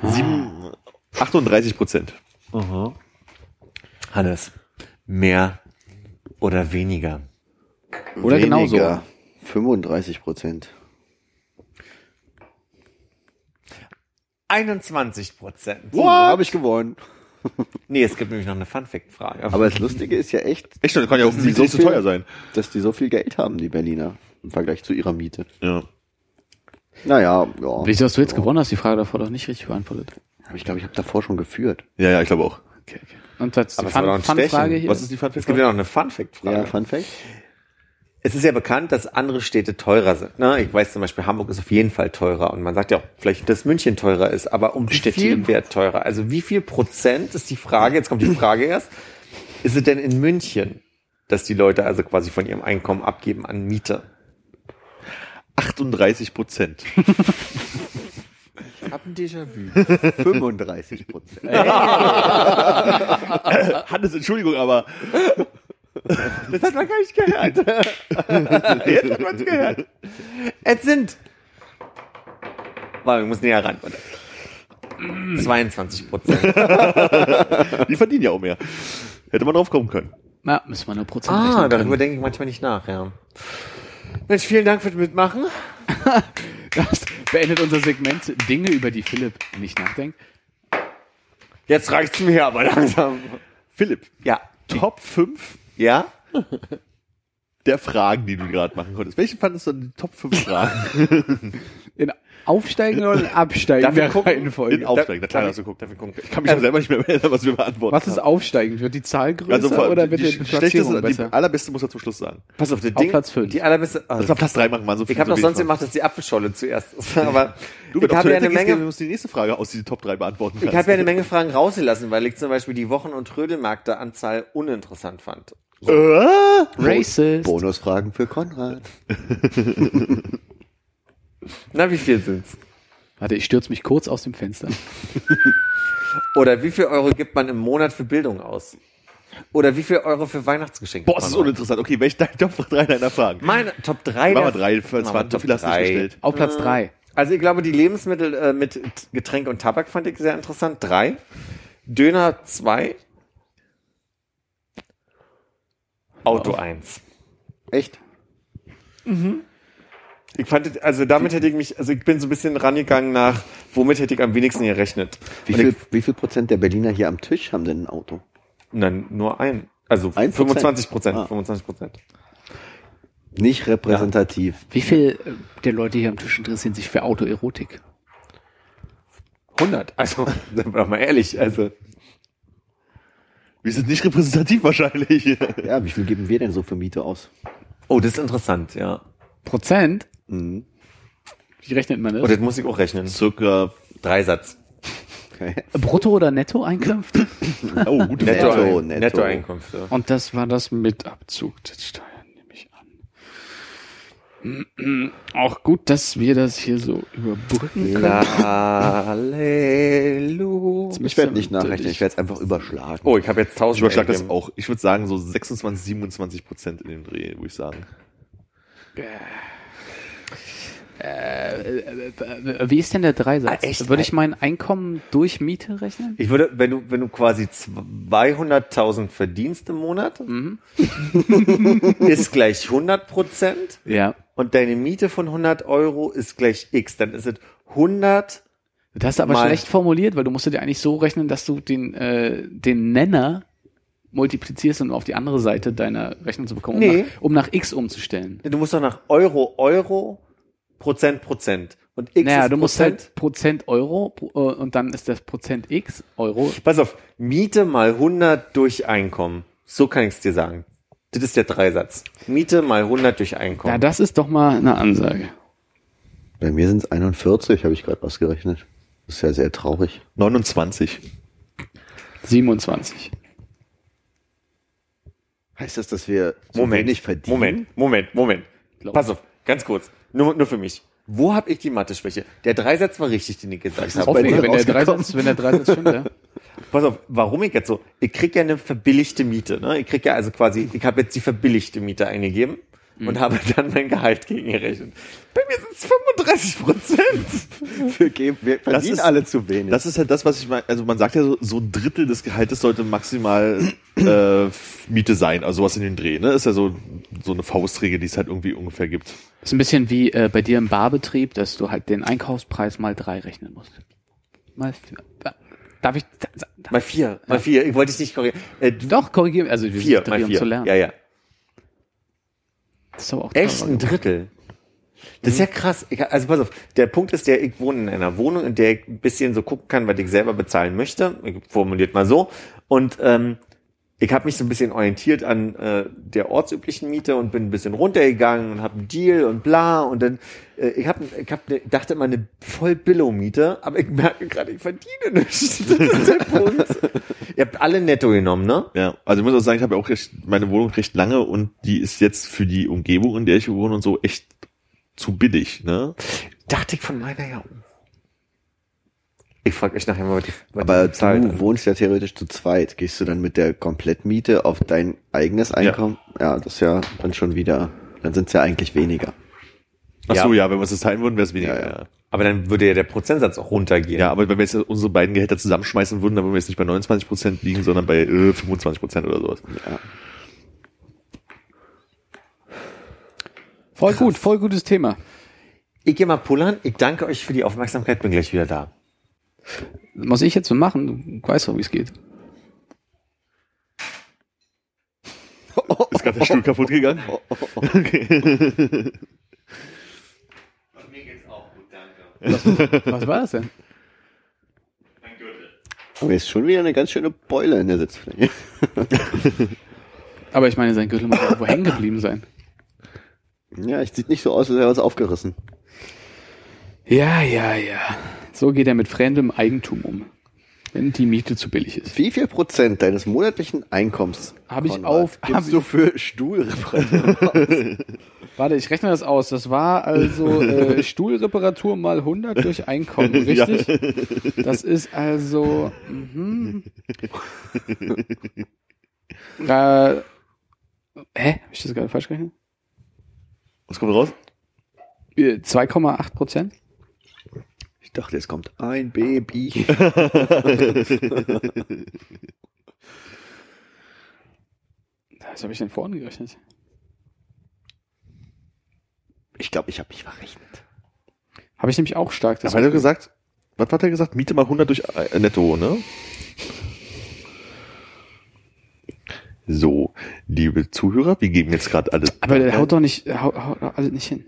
sieben, 38 Prozent. Hannes, mehr oder weniger? Oder genauso. Weniger. 35 Prozent. 21 Prozent. What? Habe ich gewonnen. Nee, es gibt nämlich noch eine Fun-Fact-Frage. Aber das Lustige ist ja echt, Echt, das kann ja auch nicht so teuer sein. dass die so viel Geld haben, die Berliner, im Vergleich zu ihrer Miete. Ja. Naja, ja. Wieso hast du jetzt gewonnen? Hast die Frage davor doch nicht richtig beantwortet. Aber ich glaube, ich habe davor schon geführt. Ja, ja, ich glaube auch. Okay, okay. Und was Aber die es war doch Fun, Fun. Frage hier? Was ist die Fun es gibt ja noch eine Fun-Fact-Frage. Ja, Fun Fact? Es ist ja bekannt, dass andere Städte teurer sind. Ne? Ich weiß zum Beispiel, Hamburg ist auf jeden Fall teurer und man sagt ja auch vielleicht, dass München teurer ist, aber um Stettin. viel Wert teurer? Also wie viel Prozent ist die Frage, jetzt kommt die Frage erst, ist es denn in München, dass die Leute also quasi von ihrem Einkommen abgeben an Miete? 38 Prozent. Ich hab ein Déjà-vu. 35 Prozent. Hannes, Entschuldigung, aber Das hat man gar nicht gehört. Jetzt hat man es gehört. Es sind. Warte, ich muss näher ran. Warte. 22 Prozent. die verdienen ja auch mehr. Hätte man drauf kommen können. Na, müssen wir eine Prozent Ah, darüber können. denke ich manchmal nicht nach, ja. Mensch, vielen Dank fürs Mitmachen. Das beendet unser Segment Dinge, über die Philipp nicht nachdenkt. Jetzt reicht's mir aber langsam. Philipp, Ja. Top 5 Ja? der Fragen, die du gerade machen konntest. Welche fandest du die Top 5 Fragen? In aufsteigender oder in absteigender Darf ich gucken? Reihenfolge? In Aufsteigen, na klar, du geguckt. Darf ich gucken? Ich kann mich schon selber nicht mehr erinnern, was wir beantworten. Was ist aufsteigend? Wird die Zahl größer also vor- oder wird die, die, schlechteste, Platzierung die besser? allerbeste muss er zum Schluss sagen. Pass auf, das Auf Ding. Platz fünf. Die allerbeste. Das war Platz 3 machen wir so ich habe doch so sonst gemacht, dass die Apfelscholle zuerst ist. Aber Du, ich habe ja eine Menge. du musst die nächste Frage aus diese Top 3 beantworten Ich kannst. habe ja eine Menge Fragen rausgelassen, weil ich zum Beispiel die Wochen- und Trödelmärkte-Anzahl uninteressant fand. Äh? Racist. Bonusfragen für Konrad. Na, wie viel sind's? Warte, ich stürze mich kurz aus dem Fenster. Oder wie viel Euro gibt man im Monat für Bildung aus? Oder wie viel Euro für Weihnachtsgeschenke? Boah, das ist uninteressant. Okay, welche deine Top 3 deiner Fragen? Meine Top 3. Machen wir drei, es waren so viele hast du nicht gestellt. Auf Platz drei. Also ich glaube, die Lebensmittel äh, mit Getränk und Tabak fand ich sehr interessant. Drei. Döner zwei. Auto eins. Echt? Ich fand, also damit hätte ich mich, also ich bin so ein bisschen rangegangen nach, womit hätte ich am wenigsten gerechnet. Wie viel, Ich, wie viel Prozent der Berliner hier am Tisch haben denn ein Auto? nein, nur ein. Also Ein Prozent? 25 Prozent. Ah. 25 Prozent. Nicht repräsentativ. Wie viel äh, der Leute hier am Tisch interessieren sich für Autoerotik? 100. Also, sind wir doch mal ehrlich. Also, Wir sind nicht repräsentativ wahrscheinlich. Ja, wie viel geben wir denn so für Miete aus? oh, das ist interessant, ja. Prozent? Mhm. Wie rechnet man Und das? das muss ich auch rechnen. Circa, Dreisatz. Okay. Brutto- oder Nettoeinkünfte? oh, gute Netto, Frage. Netto, ein, netto. Nettoeinkünfte. Und das war das mit Abzug der Steuern, nehme ich an. Auch gut, dass wir das hier so überbrücken können. Halleluja. Ich werde nicht nachrechnen, ich werde es einfach überschlagen. Oh, ich habe jetzt 1000. Ich überschlag das auch. Ich würde sagen so 26, 27 Prozent in dem Dreh, würde ich sagen. Äh, Wie ist denn der Dreisatz? Ah? Würde ich mein Einkommen durch Miete rechnen? Ich würde, wenn du, wenn du quasi 200.000 verdienst im Monat, ist gleich 100 Prozent Ja. und deine Miete von 100 Euro ist gleich X, dann ist es 100, Das hast du aber Mal. schlecht formuliert, weil du musst dir eigentlich so rechnen, dass du den, äh, den Nenner multiplizierst, um auf die andere Seite deiner Rechnung zu bekommen, um, Nee. nach, um nach X umzustellen. du musst doch nach Euro, Euro, Prozent, Prozent. Und X Naja, ist du musst Prozent. halt Prozent Euro äh, und dann ist das Prozent X Euro. Pass auf, Miete mal 100 durch Einkommen. So kann ich es dir sagen. Das ist der Dreisatz. Miete mal 100 durch Einkommen. Ja, das ist doch mal eine Ansage. Bei mir sind es 41, habe ich gerade ausgerechnet. Das ist ja sehr traurig. 29. 27. Heißt das, dass wir zu Moment, wenig verdienen? Moment, Moment, Moment. Pass auf, ganz kurz. Nur, nur für mich. Wo habe ich die Mathe-Schwäche? Der Dreisatz war richtig, den ich gesagt habe. dir wenn der? Dreisatz, wenn der Dreisatz stimmt, ja. Pass auf, warum ich jetzt so? Ich krieg ja eine verbilligte Miete. Ne? Ich krieg ja also quasi, ich habe jetzt die verbilligte Miete eingegeben und habe dann mein Gehalt gegengerechnet. Bei mir sind es 35 Prozent. Wir, geben, wir verdienen ist- alle zu wenig. Das ist halt das, was ich meine. Also man sagt ja so, so ein Drittel des Gehaltes sollte maximal äh, Miete sein, also sowas in den Dreh. Ne? Ist ja so, so eine Faustregel, die es halt irgendwie ungefähr gibt. Ist ein bisschen wie äh, bei dir im Barbetrieb, dass du halt den Einkaufspreis mal drei rechnen musst. Mal vier. Da- Darf ich? Da, da, Mal vier, mal vier. Ich wollte dich nicht korrigieren. Äh, doch, korrigieren. Also wir vier, sind mal um vier. zu lernen. Ja, ja. Das ist Echt ein. Drittel. Das ist ja krass. Also pass auf, der Punkt ist der, ich wohne in einer Wohnung, in der ich ein bisschen so gucken kann, was ich selber bezahlen möchte. Ich formuliert mal so. Und ähm, ich habe mich so ein bisschen orientiert an äh, der ortsüblichen Miete und bin ein bisschen runtergegangen und habe einen Deal und bla. Und dann, äh, ich, hab, ich hab ne, dachte immer eine voll Billo-Miete, aber ich merke gerade, ich verdiene nichts. Das ist der Punkt. Ihr habt alle netto genommen, ne? Ja, also ich muss auch sagen, ich habe ja auch recht, meine Wohnung recht lange und die ist jetzt für die Umgebung, in der ich wohne und so echt zu billig. Ne? Dachte ich von meiner ja. Ich frage euch nachher mal, was die, was Aber die du wohnst ja theoretisch zu zweit. Gehst du dann mit der Komplettmiete auf dein eigenes Einkommen? Ja, das ist ja dann schon wieder, dann sind es ja eigentlich weniger. Ach Ja. so, ja, wenn wir es das teilen würden, wäre es weniger. Ja, Ja, ja. Aber dann würde ja der Prozentsatz auch runtergehen. ja, aber wenn wir jetzt unsere beiden Gehälter zusammenschmeißen würden, dann würden wir jetzt nicht bei 29 Prozent liegen, sondern bei äh, 25 Prozent oder sowas. Ja. Voll gut, voll gutes Thema. Ich gehe mal pullern. Ich danke euch für die Aufmerksamkeit. Bin gleich wieder da. Muss ich jetzt so machen? Du weißt doch, wie es geht. Ist gerade der Stuhl kaputt gegangen? Mir geht's auch gut, danke. Was war das denn? Mein Gürtel. Aber jetzt schon wieder eine ganz schöne Beule in der Sitzfläche. Aber ich meine, sein Gürtel muss irgendwo hängen geblieben sein. Ja, es sieht nicht so aus, als wäre was aufgerissen. Ja, ja, ja. So geht er mit fremdem Eigentum um. Wenn die Miete zu billig ist. Wie viel Prozent deines monatlichen Einkommens Hab ich Konrad, auf- gibst hab du für Stuhlreparatur? Warte, ich rechne das aus. Das war also äh, Stuhlreparatur mal 100 durch Einkommen, richtig? Das ist also... Mhm. äh, hä? Hab ich das gerade falsch gerechnet? Was kommt raus? Äh, 2,8 Prozent? Ich dachte, jetzt kommt ein Baby. Was habe ich denn vorhin gerechnet? Ich glaube, ich habe mich verrechnet. Habe ich nämlich auch stark. Was hat er gesagt? Was hat er gesagt? Miete mal 100 durch äh, netto, ne? So, liebe Zuhörer, wir geben jetzt gerade alles. Aber der haut doch nicht, haut, haut doch alles nicht hin.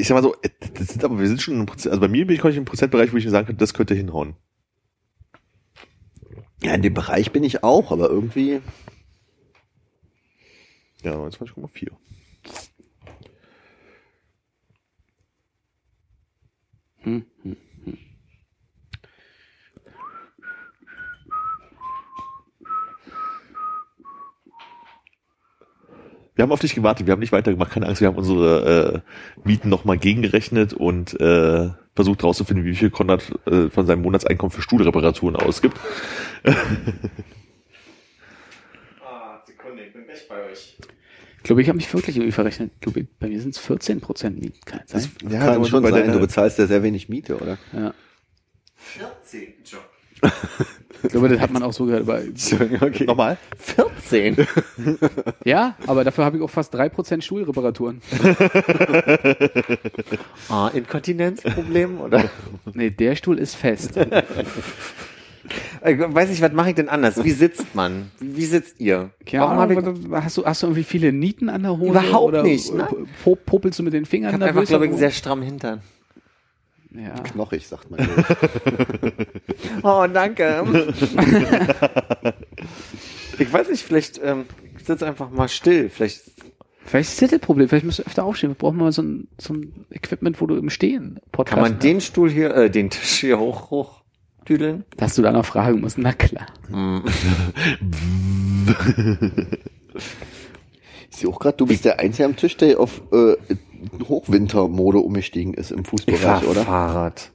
Ich sag mal so, äh, das sind aber wir sind schon im Prozent, also bei mir bin ich im Prozentbereich, wo ich sagen könnte, das könnte hinhauen. Ja, in dem Bereich bin ich auch, aber irgendwie. Ja, 29,4. Hm, hm, Wir haben auf dich gewartet, wir haben nicht weitergemacht, keine Angst, wir haben unsere äh, Mieten nochmal gegengerechnet und äh, versucht rauszufinden, wie viel Konrad äh, von seinem Monatseinkommen für Stuhlreparaturen ausgibt. Ah, Sekunde, ich bin gleich bei euch. Ich glaube, ich habe mich wirklich irgendwie verrechnet. Ich glaube, bei mir sind es 14 Prozent Mieten. Kann es sein? Ja, Kann aber schon bei sein, du bezahlst ja sehr wenig Miete, oder? Ja. 14 Job. glaube, das hat man auch so gehört. Aber, okay. Nochmal? 14. ja, aber dafür habe ich auch fast 3% Stuhlreparaturen. Ah, Inkontinenzproblem oder? Nee, der Stuhl ist fest. Ich weiß nicht, was mache ich denn anders? Wie sitzt man? Wie, sitzt ihr? Keine Warum ich, hast, du, hast du irgendwie viele Nieten an der Hose? Überhaupt oder nicht, ne? po- Popelst du mit den ich Fingern habe einfach, glaube ich, einen sehr strammen Hintern. Ja. Knochig, sagt man. Oh, danke. ich weiß nicht, vielleicht ähm, ich sitze einfach mal still. Vielleicht Vielleicht ist das das Problem. Vielleicht musst du öfter aufstehen. Wir brauchen mal so ein, so ein Equipment, wo du im Stehen Podcast kann man den Stuhl hier, äh, den Tisch hier hoch, hoch düdeln. Dass du da noch fragen musst. Na klar. Ich sehe auch gerade, du bist der Einzige am Tisch, der auf äh, Hochwintermode umgestiegen ist im Ich Fußbereich, fahr oder? Fahrrad.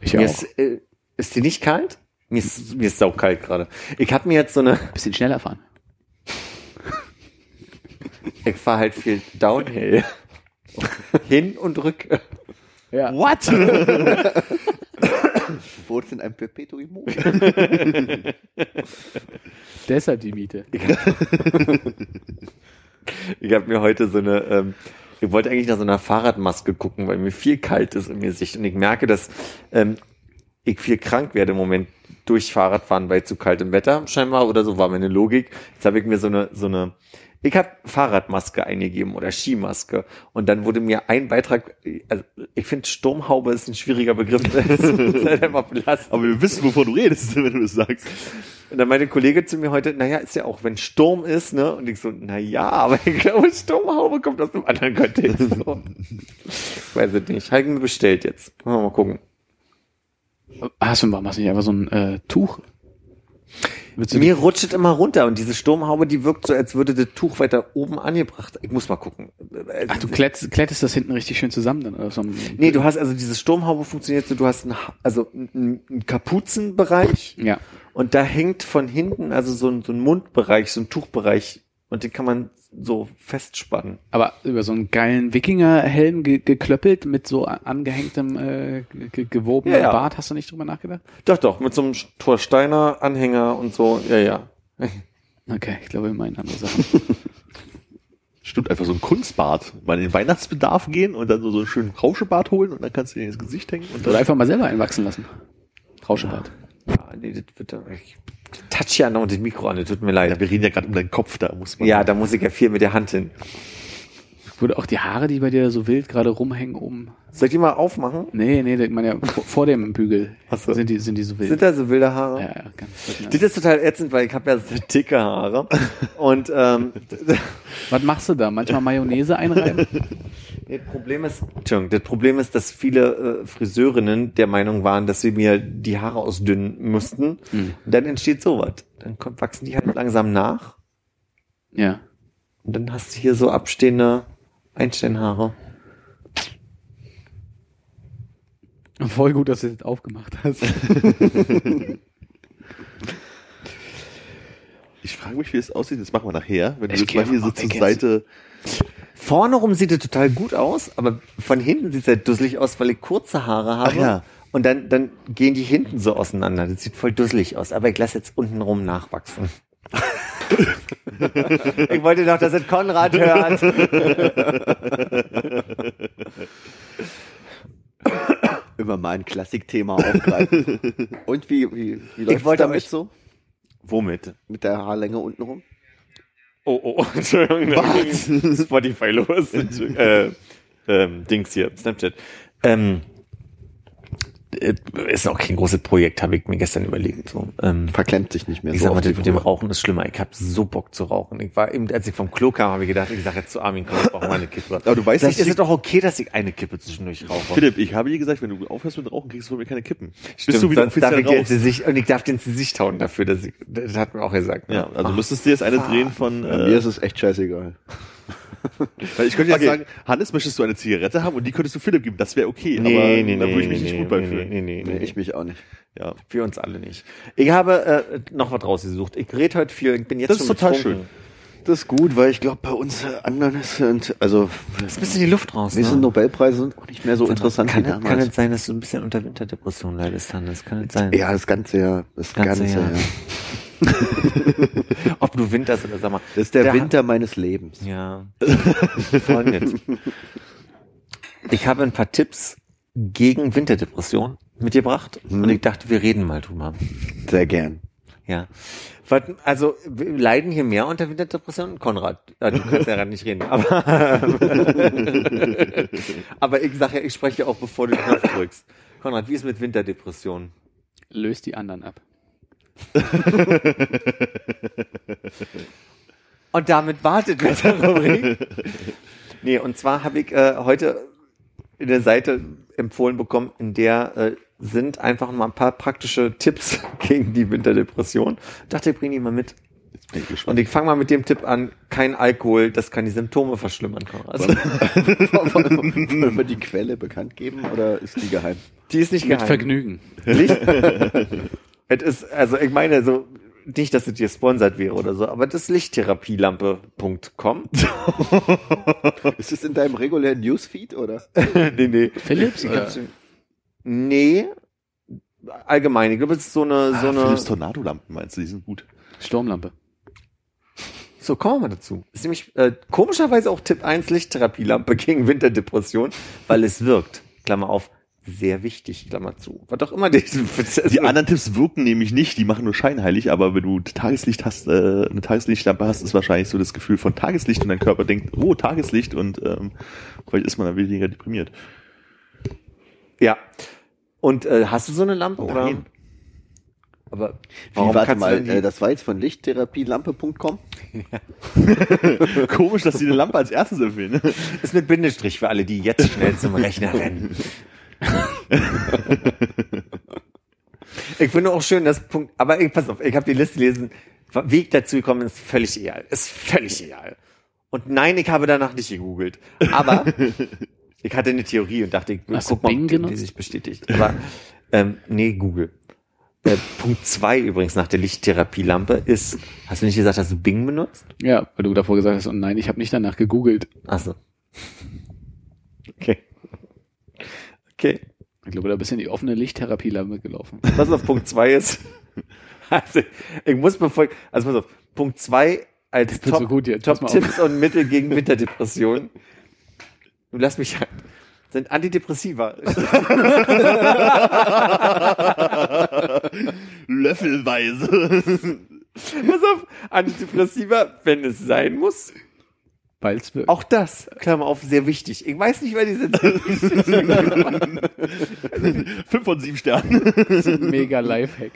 Ich Mir auch. ist, äh, ist die nicht kalt? Mir ist, mir ist saukalt gerade. Ich habe mir jetzt so eine, Bisschen schneller fahren. ich fahre halt viel Downhill. Hin und rück. Ja. What? Wurde in einem Perpetuum mobile. Deshalb die Miete. Ich habe mir heute so eine, ähm, ich wollte eigentlich nach so einer Fahrradmaske gucken, weil mir viel kalt ist im Gesicht und ich merke, dass ähm, ich viel krank werde im Moment durch Fahrradfahren bei zu kaltem Wetter scheinbar oder so war meine Logik. Jetzt habe ich mir so eine so eine ich habe Fahrradmaske eingegeben oder Skimaske und dann wurde mir ein Beitrag, also ich finde Sturmhaube ist ein schwieriger Begriff, halt. Aber wir wissen, wovon du redest, wenn du das sagst. Und dann meinte ein Kollege zu mir heute, naja, ist ja auch, wenn Sturm ist, ne? Und ich so, naja, aber ich glaube, Sturmhaube kommt aus einem anderen Kontext. So. Ich weiß es nicht. Mir bestellt jetzt. Mal, mal gucken. Hast du machst du nicht einfach so ein äh, Tuch? Mir rutscht immer runter und diese Sturmhaube, die wirkt so, als würde das Tuch weiter oben angebracht. Ich muss mal gucken. Ach, du klettest, klettest das hinten richtig schön zusammen dann oder so. ein- Nee, du hast also diese Sturmhaube funktioniert so, du hast einen, also einen Kapuzenbereich Ja. und da hängt von hinten also so ein, so ein Mundbereich, so ein Tuchbereich und den kann man so festspannen. Aber über so einen geilen Wikingerhelm ge geklöppelt mit so angehängtem äh, ge gewobenem Ja, ja. Bart, hast du nicht drüber nachgedacht? Doch, doch, mit so einem Torsteiner Anhänger und so, ja, ja. Okay, ich glaube, wir meinen andere Sachen. Stimmt, einfach so ein Kunstbart. Mal in den Weihnachtsbedarf gehen und dann so, so einen schönen Rauschebart holen und dann kannst du dir ins Gesicht hängen und Oder dann einfach mal selber einwachsen lassen. Rauschebart. Ja, nee, das wird doch, ich touch ja noch das Mikro an, das tut mir leid. Ja, wir reden ja gerade um deinen Kopf, da muss man. Ja, da muss ich ja viel mit der Hand hin. Wurde auch die Haare, die bei dir so wild gerade rumhängen, oben. Soll ich die mal aufmachen? Nee, nee, ich meine ja vor, dem Bügel Ach so. sind die sind die so wild. Sind da so wilde Haare? ja, ja, ganz Das ist total ätzend, weil ich habe ja so dicke Haare. Und ähm, Was machst du da? Manchmal Mayonnaise einreiben? das Problem ist, Entschuldigung, das Problem ist, dass viele äh, Friseurinnen der Meinung waren, dass sie mir die Haare ausdünnen müssten. Und dann entsteht sowas. Dann kommt, wachsen die halt langsam nach. ja. Und dann hast du hier so abstehende Einsteinhaare. Voll gut, dass du das aufgemacht hast. Ich frage mich, wie es aussieht. Das machen wir nachher. Wenn du Ich jetzt geh mal hier so zur Seite. Vorne rum sieht es total gut aus, aber von hinten sieht es halt dusselig aus, weil ich kurze Haare habe. Ach ja. Und dann, dann gehen die hinten so auseinander. Das sieht voll dusselig aus. Aber ich lasse jetzt unten rum nachwachsen. ich wollte doch, dass es Konrad hört. Immer mal ein Klassikthema aufgreifen. Und wie, wie, wie läuft wollte damit so? Womit? Mit der Haarlänge unten rum? Oh, oh, Entschuldigung. Was? Spotify los. äh, ähm, Dings hier, Snapchat. Ähm, äh, ist auch kein großes Projekt, habe ich mir gestern überlegt. So. Ähm, Verklemmt sich nicht mehr ich so sag mal, mit dem. Rauchen ist schlimmer. Ich habe so Bock zu rauchen. Ich war eben, als ich vom Klo kam, habe ich gedacht, ich sage jetzt zu Armin, komm, ich brauche mal eine Kippe. Aber du weißt, Vielleicht ist es doch okay, dass ich eine Kippe zwischendurch rauche. Philipp, ich habe dir gesagt, wenn du aufhörst mit Rauchen, kriegst du von mir keine Kippen. Stimmt, Bist du wieder sonst darf ich dir ins Gesicht, und ich darf dir ins Gesicht hauen dafür, dass ich, das hat mir auch gesagt. Ja, also müsstest du jetzt eine drehen von, Ja, mir äh, ist es echt scheißegal. ich könnte jetzt Okay. sagen, Hannes, möchtest du eine Zigarette haben und die könntest du Philipp geben, das wäre okay, aber da würde ich mich nicht gut bei fühlen. Nee, nee, Nee, ich mich auch nicht. Ja. Wir uns alle nicht. Ich habe äh, noch was rausgesucht. Ich rede heute viel. Ich bin jetzt Das ist schon total betrunken. Das ist gut, weil ich glaube, bei uns äh, anderen sind, also Ist ein bisschen die Luft raus. wir sind ne? Nobelpreise sind auch nicht mehr so interessant kann, wie kann damals. es sein, dass du ein bisschen unter Winterdepression leidest, Hannes? Kann es sein? ja, das ganze Jahr. Das Ganze ganze, Jahr. Jahr. Ob du winterst oder sag mal. Das ist der, Der Winter meines Lebens. Ja. Folgendes. Ich habe ein paar Tipps gegen Winterdepression mitgebracht und ich dachte, wir reden mal drüber. Sehr gern. Ja. Also, wir leiden hier mehr unter Winterdepression? Konrad, äh, du kannst ja gerade nicht reden, aber, aber ich sage ja, ich spreche auch, bevor du den Knopf drückst. Konrad, wie ist mit Winterdepression? Löst die anderen ab. Und damit wartet Wetterrubrik. nee, und zwar habe ich äh, heute in der Seite empfohlen bekommen, in der äh, sind einfach mal ein paar praktische Tipps gegen die Winterdepression. Dachte, ich bringe die mal mit. Jetzt bin ich gespannt. Und ich fange mal mit dem Tipp an, kein Alkohol, das kann die Symptome verschlimmern. Konrad. Wollen wir die Quelle bekannt geben oder ist die geheim? Die ist nicht Mit geheim. Vergnügen. Licht. es ist, also ich meine, so, nicht, dass es dir sponsert wäre oder so, aber das lichttherapielampe.com. Ist es in deinem regulären Newsfeed oder? nee, nee. Philips? Ich Oder? hab's- Nee. Allgemein. Ich glaube, es ist so eine, so Ah, eine. Philips Tornado-Lampen meinst du, die sind gut. Sturmlampe. So, kommen wir mal dazu. Ist nämlich äh, komischerweise auch Tipp 1 Lichttherapielampe gegen Winterdepression, weil es wirkt. Klammer auf, sehr wichtig, Klammer zu. Was auch immer die, Die anderen Tipps wirken nämlich nicht, die machen nur scheinheilig, aber wenn du Tageslicht hast, äh, eine Tageslichtlampe hast, ist wahrscheinlich so das Gefühl von Tageslicht und dein Körper denkt, oh, Tageslicht und ähm, vielleicht ist man dann weniger deprimiert. Ja. Und äh, hast du so eine Lampe? Oder? Nein. Aber Wie, warum warte kannst mal, äh, das war jetzt von lichttherapielampe.com? Komisch, dass die eine Lampe als erstes empfehlen. ist mit Bindestrich für alle, die jetzt schnell zum Rechner rennen. Ich finde auch schön, dass Punkt, aber ich, pass auf, ich habe die Liste gelesen, wie ich dazu gekommen ist völlig egal. Ist völlig egal. Und nein, ich habe danach nicht gegoogelt. Aber ich hatte eine Theorie und dachte, ich Hast guck mal, Bing ob die, sich bestätigt. Aber ähm, nee, Google. Äh, Punkt zwei übrigens nach der Lichttherapielampe ist, hast du nicht gesagt, dass du Bing benutzt? Ja, weil du davor gesagt hast, und nein, ich habe nicht danach gegoogelt. Achso. Okay. Okay. Ich glaube, da bist du in die offene Lichttherapielampe gelaufen. Was auf Punkt zwei ist. Also, ich muss befolgen. Also, pass auf. Punkt zwei als wird so Top, gut jetzt, Top. Tipps und Mittel gegen Winterdepression. Du lass mich sind Antidepressiva. Löffelweise. Pass auf. Antidepressiva, wenn es sein muss. Wirkt. Auch das, Klammer auf, sehr wichtig. Ich weiß nicht, wer die sind. Fünf von sieben Sternen. mega Lifehack.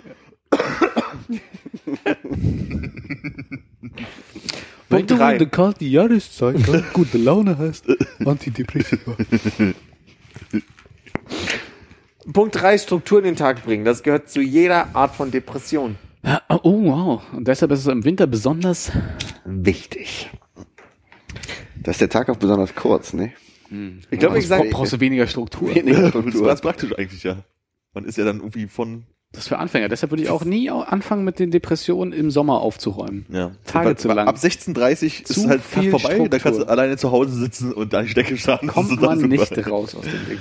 Punkt drei. kalte Jahreszeit gute Laune hast, Antidepressiva. Punkt drei, Struktur in den Tag bringen. Das gehört zu jeder Art von Depression. Oh, wow. Und deshalb ist es im Winter besonders Wichtig. Da ist der Tag auch besonders kurz, ne? Ich glaube, ich Bra- sage, brauchst du weniger Struktur. Weniger Das ist ganz praktisch eigentlich, ja. Man ist ja dann irgendwie von, Das ist für Anfänger. Deshalb würde ich auch nie anfangen, mit den Depressionen im Sommer aufzuräumen. ja. Tage zu lang. Ab 16.30 ist Zu halt Tag viel vorbei, da kannst du Struktur. alleine zu Hause sitzen und deine Stecke starten. Das Kommt man nicht raus aus dem Ding.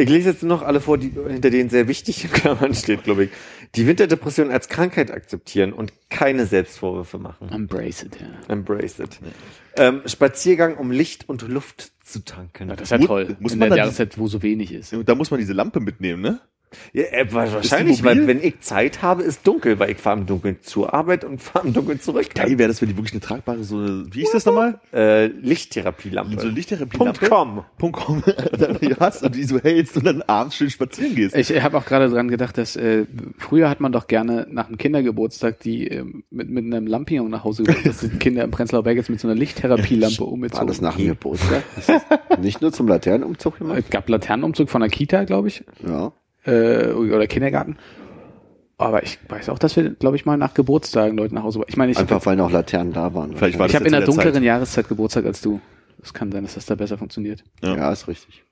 Ich lese jetzt nur noch alle vor, die hinter denen sehr wichtig in Klammern steht, glaube ich. Die Winterdepression als Krankheit akzeptieren und keine Selbstvorwürfe machen. Embrace it, ja. Embrace it. Ähm, Spaziergang, um Licht und Luft zu tanken. ja das ist ja toll. muss in man der dann Jahreszeit, wo so wenig ist. Da muss man diese Lampe mitnehmen, ne? Ja, äh, wahrscheinlich, weil wenn ich Zeit habe, ist dunkel, weil ich fahre im Dunkeln zur Arbeit und fahre im Dunkeln zurück. Geil wäre das, wenn die wirklich eine tragbare, so eine, wie ist das nochmal? Äh, Lichttherapielampe. So eine Lichttherapielampe. Punkt com. Com. dann die hast und die so hältst und dann abends schön spazieren gehst. Ich habe auch gerade dran gedacht, dass äh, früher hat man doch gerne nach einem Kindergeburtstag die ähm, mit, mit einem Lampion nach Hause gebracht, dass die Kinder im Prenzlauer Berg jetzt mit so einer Lichttherapielampe War umgezogen. das nach dem Geburtstag? Nicht nur zum Laternenumzug gemacht? Es gab Laternenumzug von der Kita, glaube ich, Ja. Äh, oder Kindergarten. Aber ich weiß auch, dass wir, glaube ich, mal nach Geburtstagen Leute nach Hause. Ich meine, ich, Einfach weil noch Laternen da waren. Vielleicht war ich das habe in der dunkleren Zeit. Jahreszeit Geburtstag als du. Es kann sein, dass das da besser funktioniert. Ja. Ja, ist richtig.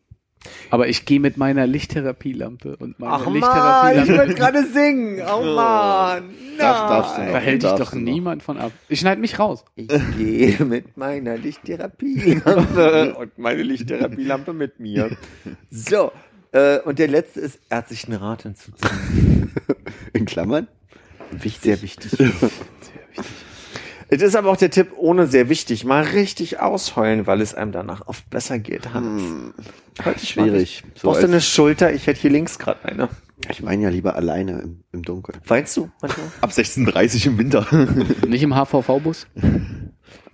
Aber ich gehe mit meiner Lichttherapielampe und meiner Ach man, ich Lichttherapielampe. wollte gerade singen. Oh man. Darf- darfst du noch. Da hält dich doch noch. niemand von ab. Ich schneide mich raus. Ich gehe mit meiner Lichttherapielampe und meine Lichttherapielampe mit mir. So, äh, und der letzte ist, er hat sich einen Rat hinzuziehen. In Klammern? Wichtig. Sehr wichtig. Es ist aber auch der Tipp, ohne sehr wichtig, mal richtig ausheulen, weil es einem danach oft besser geht, Hans. Halt schwierig. So Brauchst du eine Schulter? Ich hätte hier links gerade eine. ich meine ja lieber alleine im, im Dunkeln. Weinst du manchmal? Ab 16.30 im Winter. Nicht im HVV-Bus?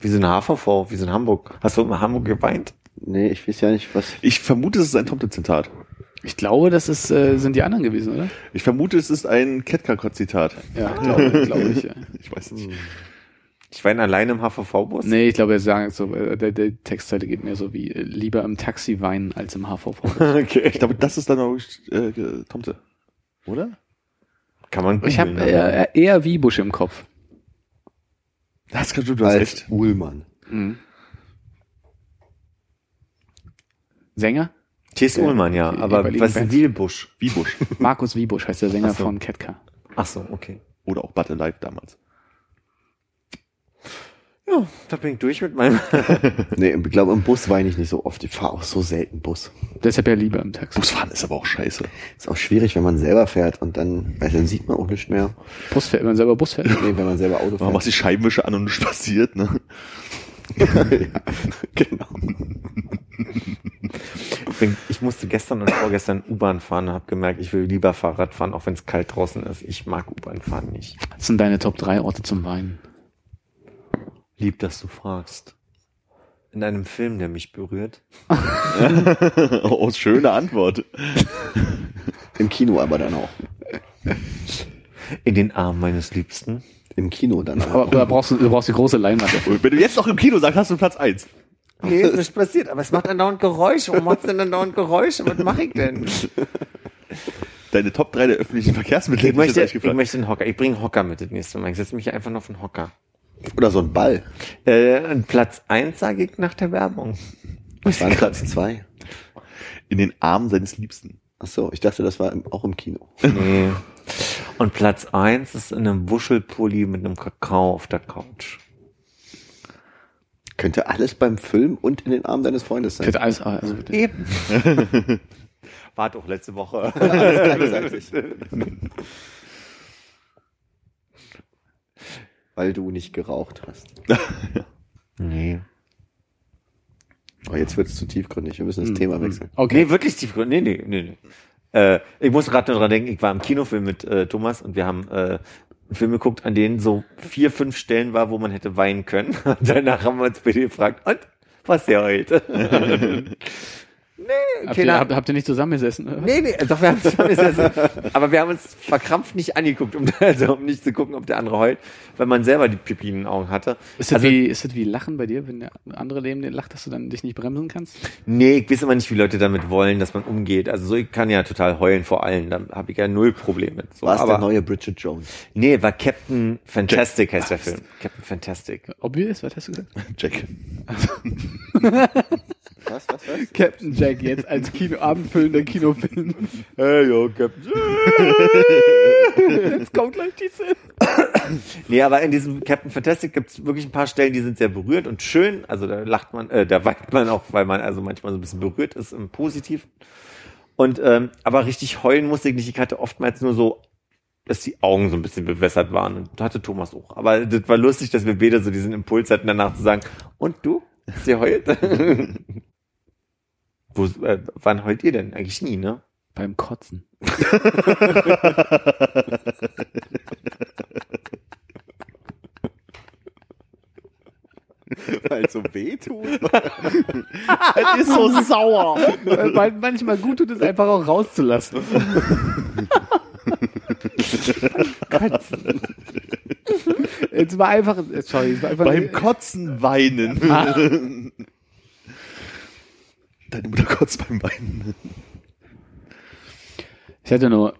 Wie so ein HVV, wie so in Hamburg. Hast du in Hamburg geweint? Nee, ich weiß ja nicht, was. Ich vermute, es ist ein Tomte-Zitat. Ich glaube, das ist, äh, sind die anderen gewesen, oder? Ich vermute, es ist ein Ketka-Zitat. Ja, glaube glaub ich. Ja. Ich weiß nicht. Ich weine alleine im HVV-Bus? Nee, ich glaube, er sagt so, äh, der, der Textzeile geht mir so wie äh, lieber im Taxi weinen als im HVV. Okay. Ich glaube, das ist dann auch äh, Tomte. Oder? Kann man Ich habe googeln, eher, eher Wiebusch im Kopf. Das kann du, du hast Als recht. Uhlmann. Mhm. Sänger? T.S. Ullmann, ja. Aber was ist Bands. Wielbusch? Wiebusch. Markus Wiebusch heißt der Sänger Ach so. von Ketka. Ach so, okay. Oder auch But Alive damals. Ja, da bin ich durch mit meinem. Nee, ich glaube, im Bus weine ich nicht so oft. Ich fahre auch so selten Bus. Deshalb ja lieber im Taxi. Busfahren ist aber auch scheiße. Ist auch schwierig, wenn man selber fährt und dann, weil dann sieht man auch nicht mehr. Bus fährt, wenn man selber Bus fährt. Nee, wenn man selber Auto Man fährt. macht die Scheibenwische an und nichts passiert, ne? ja, genau. Ich, musste gestern und vorgestern U-Bahn fahren und habe gemerkt, ich will lieber Fahrrad fahren, auch wenn es kalt draußen ist. Ich mag U-Bahn fahren nicht. Das sind deine Top 3 Orte zum Weinen. Lieb, dass du fragst. In einem Film, der mich berührt. oh, schöne Antwort. Im Kino aber dann auch. In den Armen meines Liebsten. Im Kino dann. Aber da brauchst du, du brauchst die große Leinwand dafür. Wenn du jetzt noch im Kino sagst, hast du Platz 1. Nee, ist nicht passiert, aber es macht andauernd Geräusche. Warum macht es denn andauernd Geräusche? Was mache ich denn? Deine Top 3 der öffentlichen Verkehrsmittel. Ich möchte, ich möchte einen Hocker. Ich bringe einen Hocker mit das nächste Mal. Ich setze mich hier einfach noch auf einen Hocker. Oder so ein Ball. Äh, Platz eins sage ich nach der Werbung. Was war Platz zwei? In den Armen seines Liebsten. Ach so, ich dachte, das war auch im Kino. Nee. Und Platz eins ist in einem Wuschelpulli mit einem Kakao auf der Couch. Könnte alles beim Film und in den Armen deines Freundes sein. Könnte alles, also, Eben. War doch letzte Woche. Weil du nicht geraucht hast. nee. Aber jetzt wird es zu tiefgründig. Wir müssen das Thema wechseln. Okay. Nee, wirklich tiefgründig. Nee, nee, nee, nee. Äh, ich muss gerade nur dran denken, ich war im Kinofilm mit äh, Thomas und wir haben äh, einen geguckt, an denen so vier, fünf Stellen war, wo man hätte weinen können. Und danach haben wir uns bitte gefragt, und was der heute? nee, habt, ihr, habt, habt ihr nicht zusammengesessen? oder? Nee, nee, doch, wir haben zusammen Aber wir haben uns verkrampft nicht angeguckt, um, also, um nicht zu gucken, ob der andere heult, weil man selber die Pipi in den Augen hatte. Ist das, Also- wie, ist das wie Lachen bei dir, wenn der andere neben dir lacht, dass du dann dich nicht bremsen kannst? Nee, ich weiß immer nicht, wie Leute damit wollen, dass man umgeht. Also so, ich kann ja total heulen vor allen, da habe ich ja null Problem mit. So, War es aber, der neue Bridget Jones? Nee, war Captain Fantastic heißt der Film. Captain Fantastic. Obvious, was hast du gesagt? Jack. Was, was, was? Captain Jack jetzt als Kino, abendfüllender Kinofilm. Hey, yo, Captain. Jetzt kommt gleich die Szene. Nee, aber in diesem Captain Fantastic gibt es wirklich ein paar Stellen, die sind sehr berührt und schön. Also da lacht man, äh, da weint man auch, weil man also manchmal so ein bisschen berührt ist im Positiv. Und ähm, aber richtig heulen musste ich nicht. Ich hatte oftmals nur so, dass die Augen so ein bisschen bewässert waren. Und hatte Thomas auch. Aber das war lustig, dass wir beide so diesen Impuls hatten, danach zu sagen, und du? Ihr heult? Wo, äh, wann heult ihr denn? Eigentlich nie, ne? Beim Kotzen. Weil es so weh tut. Das ist so sauer. Weil manchmal gut tut es einfach auch rauszulassen. Jetzt war einfach, sorry, es war einfach Beim Kotzen weinen. Deine Mutter kotzt beim Weinen. Ich hatte nur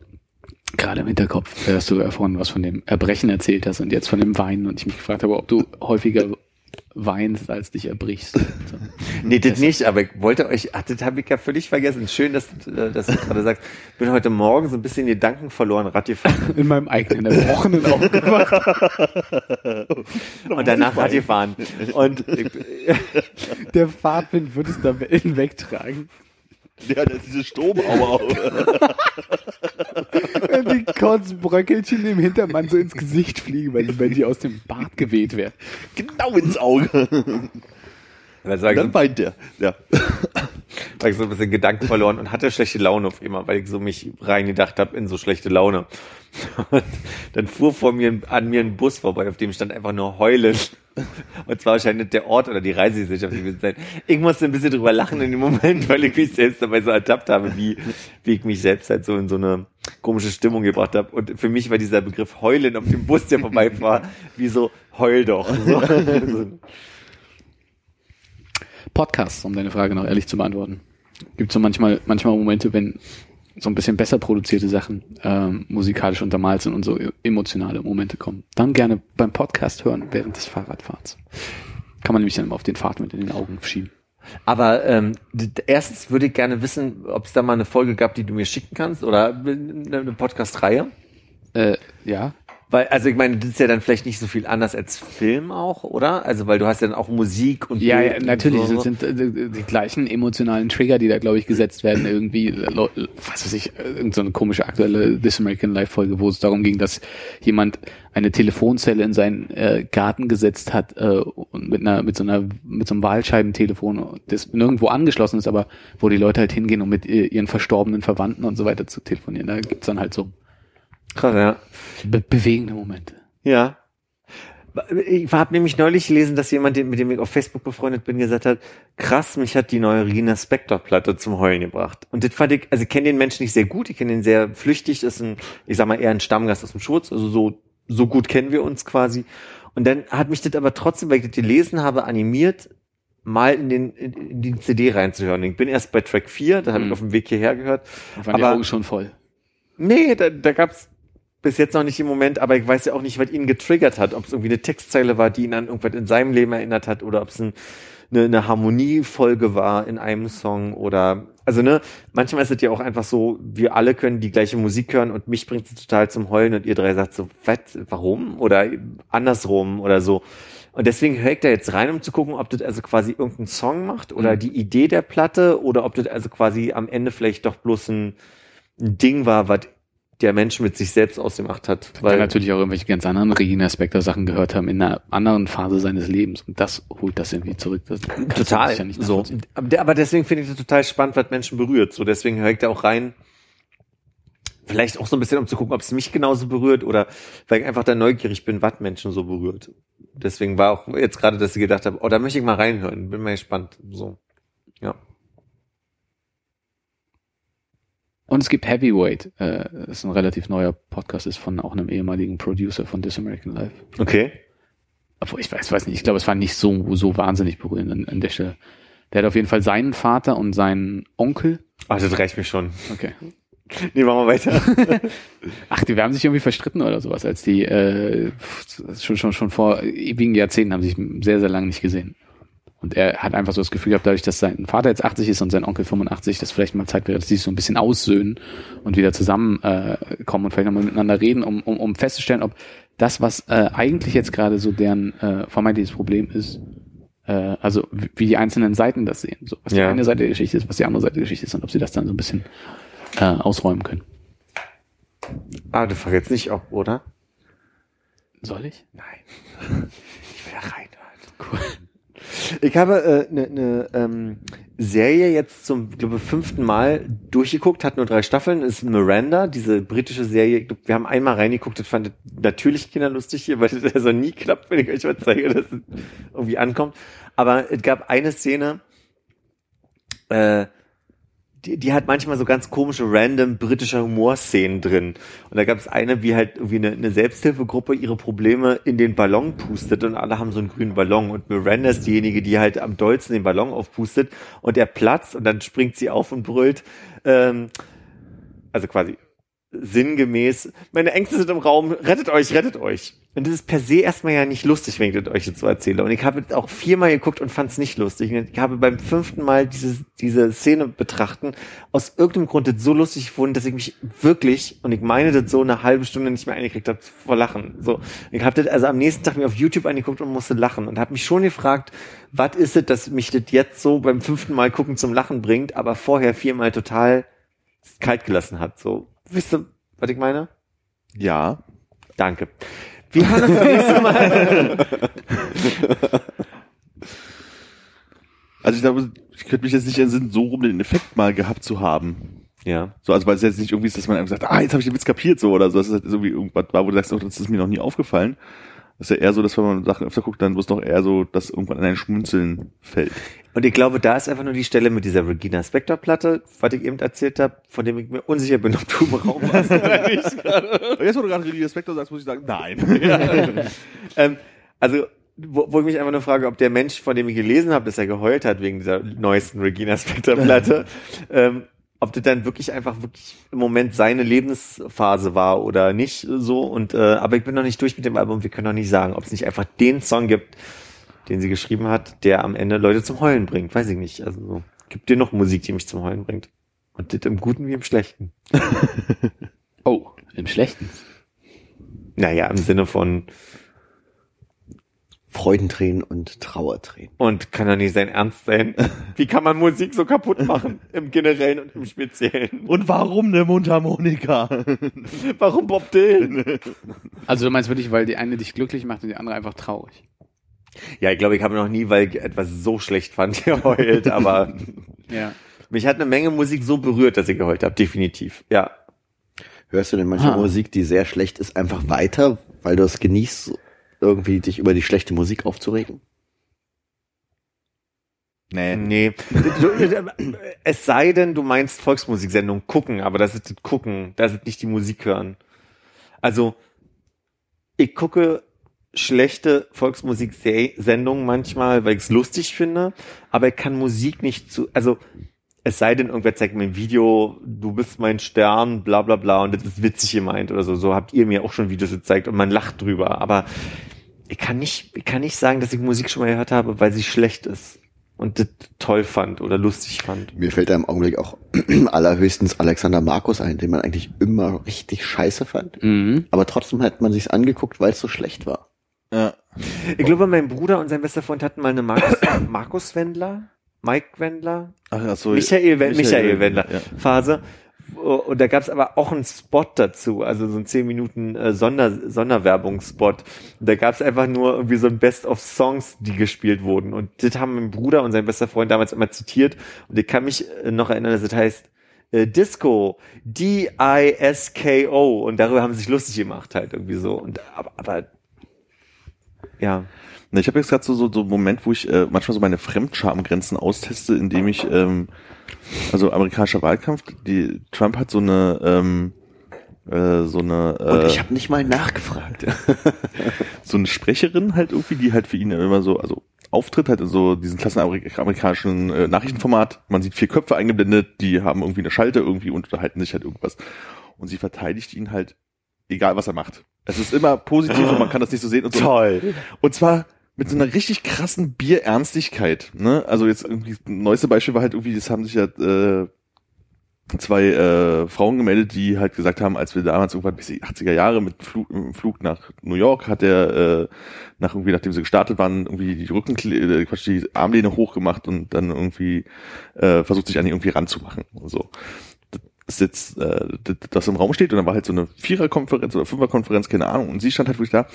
gerade im Hinterkopf, dass du ja vorhin was von dem Erbrechen erzählt hast und jetzt von dem Weinen und ich mich gefragt habe, ob du häufiger weinst, als dich erbrichst. So. Nee, das nicht, aber ich wollte euch, ach, das habe ich ja völlig vergessen. Schön, dass, äh, dass du gerade sagst, ich bin heute Morgen so ein bisschen Gedanken verloren, Rad gefahren. In meinem eigenen Erbrochenen aufgewacht. und danach Rad gefahren. Und Der Fahrtwind wird es da wegtragen. Ja, das ist diese Stromhaube die Kotzbröckelchen im Hintermann so ins Gesicht fliegen, weil die aus dem Bart geweht werden. genau ins Auge. Dann sag ich, Dann weint der. Ja. war ich so ein bisschen Gedanken verloren und hatte schlechte Laune auf immer, weil ich so mich reingedacht habe in so schlechte Laune. Und dann fuhr vor mir an mir ein Bus vorbei, auf dem stand einfach nur heulen. Und zwar wahrscheinlich der Ort oder die Reisegesellschaft gewesen sein. Ich musste ein bisschen drüber lachen in dem Moment, weil ich mich selbst dabei so ertappt habe, wie, wie ich mich selbst halt so in so eine komische Stimmung gebracht habe. Und für mich war dieser Begriff heulen auf dem Bus, der vorbeifuhr, wie so heul doch. So. Podcasts, um deine Frage noch ehrlich zu beantworten. Gibt so manchmal, manchmal Momente, wenn so ein bisschen besser produzierte Sachen ähm, musikalisch untermalt sind und so emotionale Momente kommen. Dann gerne beim Podcast hören während des Fahrradfahrens. Kann man nämlich dann immer auf den Fahrt mit in den Augen schieben. Aber ähm, erstens würde ich gerne wissen, ob es da mal eine Folge gab, die du mir schicken kannst oder eine eine Podcast-Reihe. Äh, ja. Weil, also ich meine, das ist ja dann vielleicht nicht so viel anders als Film auch, oder? Also weil du hast ja dann auch Musik und Ja, ja und natürlich. so. Das sind äh, die gleichen emotionalen Trigger, die da, glaube ich, gesetzt werden. Irgendwie, äh, was weiß ich, äh, irgend so eine komische aktuelle This American Life Folge, wo es darum ging, dass jemand eine Telefonzelle in seinen äh, Garten gesetzt hat äh, und mit einer mit so einer mit so einem Wahlscheibentelefon, das nirgendwo angeschlossen ist, aber wo die Leute halt hingehen, um mit ihren verstorbenen Verwandten und so weiter zu telefonieren. Da gibt's dann halt so Krass, ja. Be bewegende Momente. Ja. Ich habe nämlich neulich gelesen, dass jemand, mit dem ich auf Facebook befreundet bin, gesagt hat, krass, mich hat die neue Regina Spector Platte zum Heulen gebracht. Und das fand ich, also ich kenne den Menschen nicht sehr gut, ich kenne ihn sehr flüchtig, ist ein, ich sag mal, eher ein Stammgast aus dem Schurz, also so, so gut kennen wir uns quasi. Und dann hat mich das aber trotzdem, weil ich das gelesen habe, animiert, mal in den, in, die CD reinzuhören. Ich bin erst bei Track 4, da habe ich Mhm. auf dem Weg hierher gehört. Da waren die Aber- Augen schon voll. Nee, da, da gab's bis jetzt noch nicht im Moment, aber ich weiß ja auch nicht, was ihn getriggert hat. Ob es irgendwie eine Textzeile war, die ihn an irgendwas in seinem Leben erinnert hat oder ob es ein, eine, eine Harmoniefolge war in einem Song oder also ne, manchmal ist es ja auch einfach so, wir alle können die gleiche Musik hören und mich bringt sie total zum Heulen und ihr drei sagt so, was, warum? Oder andersrum oder so. Und deswegen höre ich da jetzt rein, um zu gucken, ob das also quasi irgendeinen Song macht oder Mhm. die Idee der Platte oder ob das also quasi am Ende vielleicht doch bloß ein, ein Ding war, was der Mensch mit sich selbst ausgemacht hat. Kann natürlich auch irgendwelche ganz anderen Regina Spector Sachen gehört haben in einer anderen Phase seines Lebens und das holt das irgendwie zurück. Das total nicht so. Aber deswegen finde ich das total spannend, was Menschen berührt. So deswegen höre ich da auch rein. Vielleicht auch so ein bisschen, um zu gucken, ob es mich genauso berührt oder weil ich einfach da neugierig bin, was Menschen so berührt. Deswegen war auch jetzt gerade, dass ich gedacht habe, oh, da möchte ich mal reinhören. Bin mal gespannt. So. Ja. Und es gibt Heavyweight, äh, das ist ein relativ neuer Podcast, ist von auch einem ehemaligen Producer von This American Life. Okay. Obwohl ich weiß, weiß nicht, ich glaube, es war nicht so, so wahnsinnig berührend an, an der Stelle. Der hat auf jeden Fall seinen Vater und seinen Onkel. Ach, das reicht mir schon. Okay. Nee, machen wir weiter. Ach, die wir haben sich irgendwie verstritten oder sowas, als die äh, schon, schon, schon vor ewigen Jahrzehnten haben sich sehr, sehr lange nicht gesehen. Und er hat einfach so das Gefühl gehabt, dadurch, dass sein Vater jetzt 80 ist und sein Onkel 85, dass vielleicht mal Zeit wäre, dass die sich so ein bisschen aussöhnen und wieder zusammenkommen äh, kommen und vielleicht nochmal miteinander reden, um, um, um festzustellen, ob das, was äh, eigentlich jetzt gerade so deren äh, vermeintliches Problem ist, äh, also wie die einzelnen Seiten das sehen. So, was Ja. die eine Seite der Geschichte ist, was die andere Seite der Geschichte ist und ob sie das dann so ein bisschen äh, ausräumen können. ah, du fragst jetzt nicht ob, oder? Soll ich? Nein. Ich will da reinhören. Cool. Ich habe eine äh, ne, ne, ähm, Serie jetzt zum, glaube fünften Mal durchgeguckt, hat nur drei Staffeln, ist Miranda, diese britische Serie. Glaub, wir haben einmal reingeguckt, das fand natürlich kinderlustig hier, weil das also nie klappt, wenn ich euch was zeige, dass es irgendwie ankommt. Aber es gab eine Szene, äh, die, die hat manchmal so ganz komische, random britische Humorszenen drin. Und da gab es eine, wie halt irgendwie eine, eine Selbsthilfegruppe ihre Probleme in den Ballon pustet und alle haben so einen grünen Ballon und Miranda ist diejenige, die halt am dollsten den Ballon aufpustet und der platzt und dann springt sie auf und brüllt, ähm, also quasi sinngemäß, meine Ängste sind im Raum, rettet euch, rettet euch. Und das ist per se erstmal ja nicht lustig, wenn ich das euch jetzt so erzähle. Und ich habe auch viermal geguckt und fand es nicht lustig. Und Ich habe beim fünften Mal diese, diese Szene betrachten, aus irgendeinem Grund das so lustig gefunden, dass ich mich wirklich, und ich meine das so eine halbe Stunde nicht mehr eingekriegt habe vor Lachen. So, ich habe das also am nächsten Tag mir auf YouTube angeguckt und musste lachen und habe mich schon gefragt, was ist es, dass mich das jetzt so beim fünften Mal gucken zum Lachen bringt, aber vorher viermal total kalt gelassen hat. So, wisst ihr, was ich meine? Ja. Danke. Wir uns das nächste Mal. Also ich glaube, ich könnte mich jetzt nicht entsinnen, so rum den Effekt mal gehabt zu haben. Ja. So, also weil es jetzt nicht irgendwie ist, dass man einem sagt, ah, jetzt habe ich den Witz kapiert, so oder so. Das ist halt irgendwie irgendwas war, wo du sagst, oh, das ist mir noch nie aufgefallen. Das ist ja eher so, dass wenn man Sachen öfter guckt, dann wird es doch eher so, dass irgendwann an ein Schmunzeln fällt. Und ich glaube, da ist einfach nur die Stelle mit dieser Regina Spector Platte, was ich eben erzählt habe, von dem ich mir unsicher bin, ob du im Raum warst oder nicht. Aber jetzt, wo du gerade René Spector sagst, muss ich sagen, nein. ähm, also, wo, wo ich mich einfach nur frage, ob der Mensch, von dem ich gelesen habe, dass er geheult hat wegen dieser neuesten Regina Spector Platte, ähm, ob das dann wirklich einfach wirklich im Moment seine Lebensphase war oder nicht so. Und äh, aber ich bin noch nicht durch mit dem Album. Wir können noch nicht sagen, ob es nicht einfach den Song gibt, den sie geschrieben hat, der am Ende Leute zum Heulen bringt. Weiß ich nicht. Also so, gibt dir noch Musik, die mich zum Heulen bringt. Und das im Guten wie im Schlechten. Oh, im Schlechten. Naja, im Sinne von Freudentränen und Trauertränen. Und kann doch nicht sein Ernst sein. Wie kann man Musik so kaputt machen? Im Generellen und im Speziellen. Und warum eine Mundharmonika? Warum Bob Dylan? Also du meinst wirklich, weil die eine dich glücklich macht und die andere einfach traurig. Ja, ich glaube, ich habe noch nie, weil ich etwas so schlecht fand, geheult, aber Ja. mich hat eine Menge Musik so berührt, dass ich geheult habe, definitiv. Ja. Hörst du denn manchmal Ah. Musik, die sehr schlecht ist, einfach weiter, weil du es genießt, irgendwie dich über die schlechte Musik aufzuregen? Nee. Nee. Du- es sei denn, du meinst Volksmusiksendung gucken, aber das ist das Gucken, das ist nicht die Musik hören. Also, ich gucke schlechte Volksmusiksendungen manchmal, weil ich es lustig finde, aber ich kann Musik nicht zu, also, es sei denn, irgendwer zeigt mir ein Video, du bist mein Stern, bla bla bla, und das ist witzig gemeint oder so. So habt ihr mir auch schon Videos gezeigt und man lacht drüber. Aber ich kann nicht, ich kann nicht sagen, dass ich Musik schon mal gehört habe, weil sie schlecht ist und das toll fand oder lustig fand. Mir fällt da im Augenblick auch allerhöchstens Alexander Markus ein, den man eigentlich immer richtig scheiße fand. Mhm. Aber trotzdem hat man sich's angeguckt, weil es so schlecht war. Ja. Ich glaube, mein Bruder und sein bester Freund hatten mal eine Markus, Markus Wendler, Mike Wendler, Ach, ach so, Michael, Michael, Michael, Wendler ja. Phase. Und da gab es aber auch einen Spot dazu, also so ein 10 Minuten äh, Sonder, Sonderwerbungsspot. Da gab es einfach nur irgendwie so ein Best of Songs, die gespielt wurden. Und das haben mein Bruder und sein bester Freund damals immer zitiert. Und ich kann mich äh, noch erinnern, dass das heißt äh, Disco, D-I-S-K-O. Und darüber haben sie sich lustig gemacht halt irgendwie so. Und aber, aber ja. Ich habe jetzt gerade so, so, so einen Moment, wo ich äh, manchmal so meine Fremdschamgrenzen austeste, indem ich, ähm, also amerikanischer Wahlkampf, die Trump hat so eine, ähm, äh, so eine, Und äh, ich habe nicht mal nachgefragt. so eine Sprecherin halt irgendwie, die halt für ihn immer so, also auftritt halt in so diesen klassen Amerik amerikanischen äh, Nachrichtenformat. Man sieht vier Köpfe eingeblendet, die haben irgendwie eine Schalte irgendwie und unterhalten sich halt irgendwas. Und sie verteidigt ihn halt, egal was er macht. Es ist immer positiv und man kann das nicht so sehen und so. Toll. Und zwar mit so einer richtig krassen Bierernstigkeit. Ne? Also jetzt irgendwie, neueste Beispiel war halt irgendwie, das haben sich ja äh, zwei äh, Frauen gemeldet, die halt gesagt haben, als wir damals irgendwann bis die 80er Jahre mit Flug, Flug nach New York hat der äh, nach irgendwie, nachdem sie gestartet waren, irgendwie die Rücken, äh, Quatsch, die Armlehne hochgemacht und dann irgendwie äh, versucht sich an die irgendwie ranzumachen. und So. Das ist jetzt, äh, das im Raum steht und dann war halt so eine Viererkonferenz oder Fünferkonferenz, keine Ahnung, und sie stand halt wirklich da.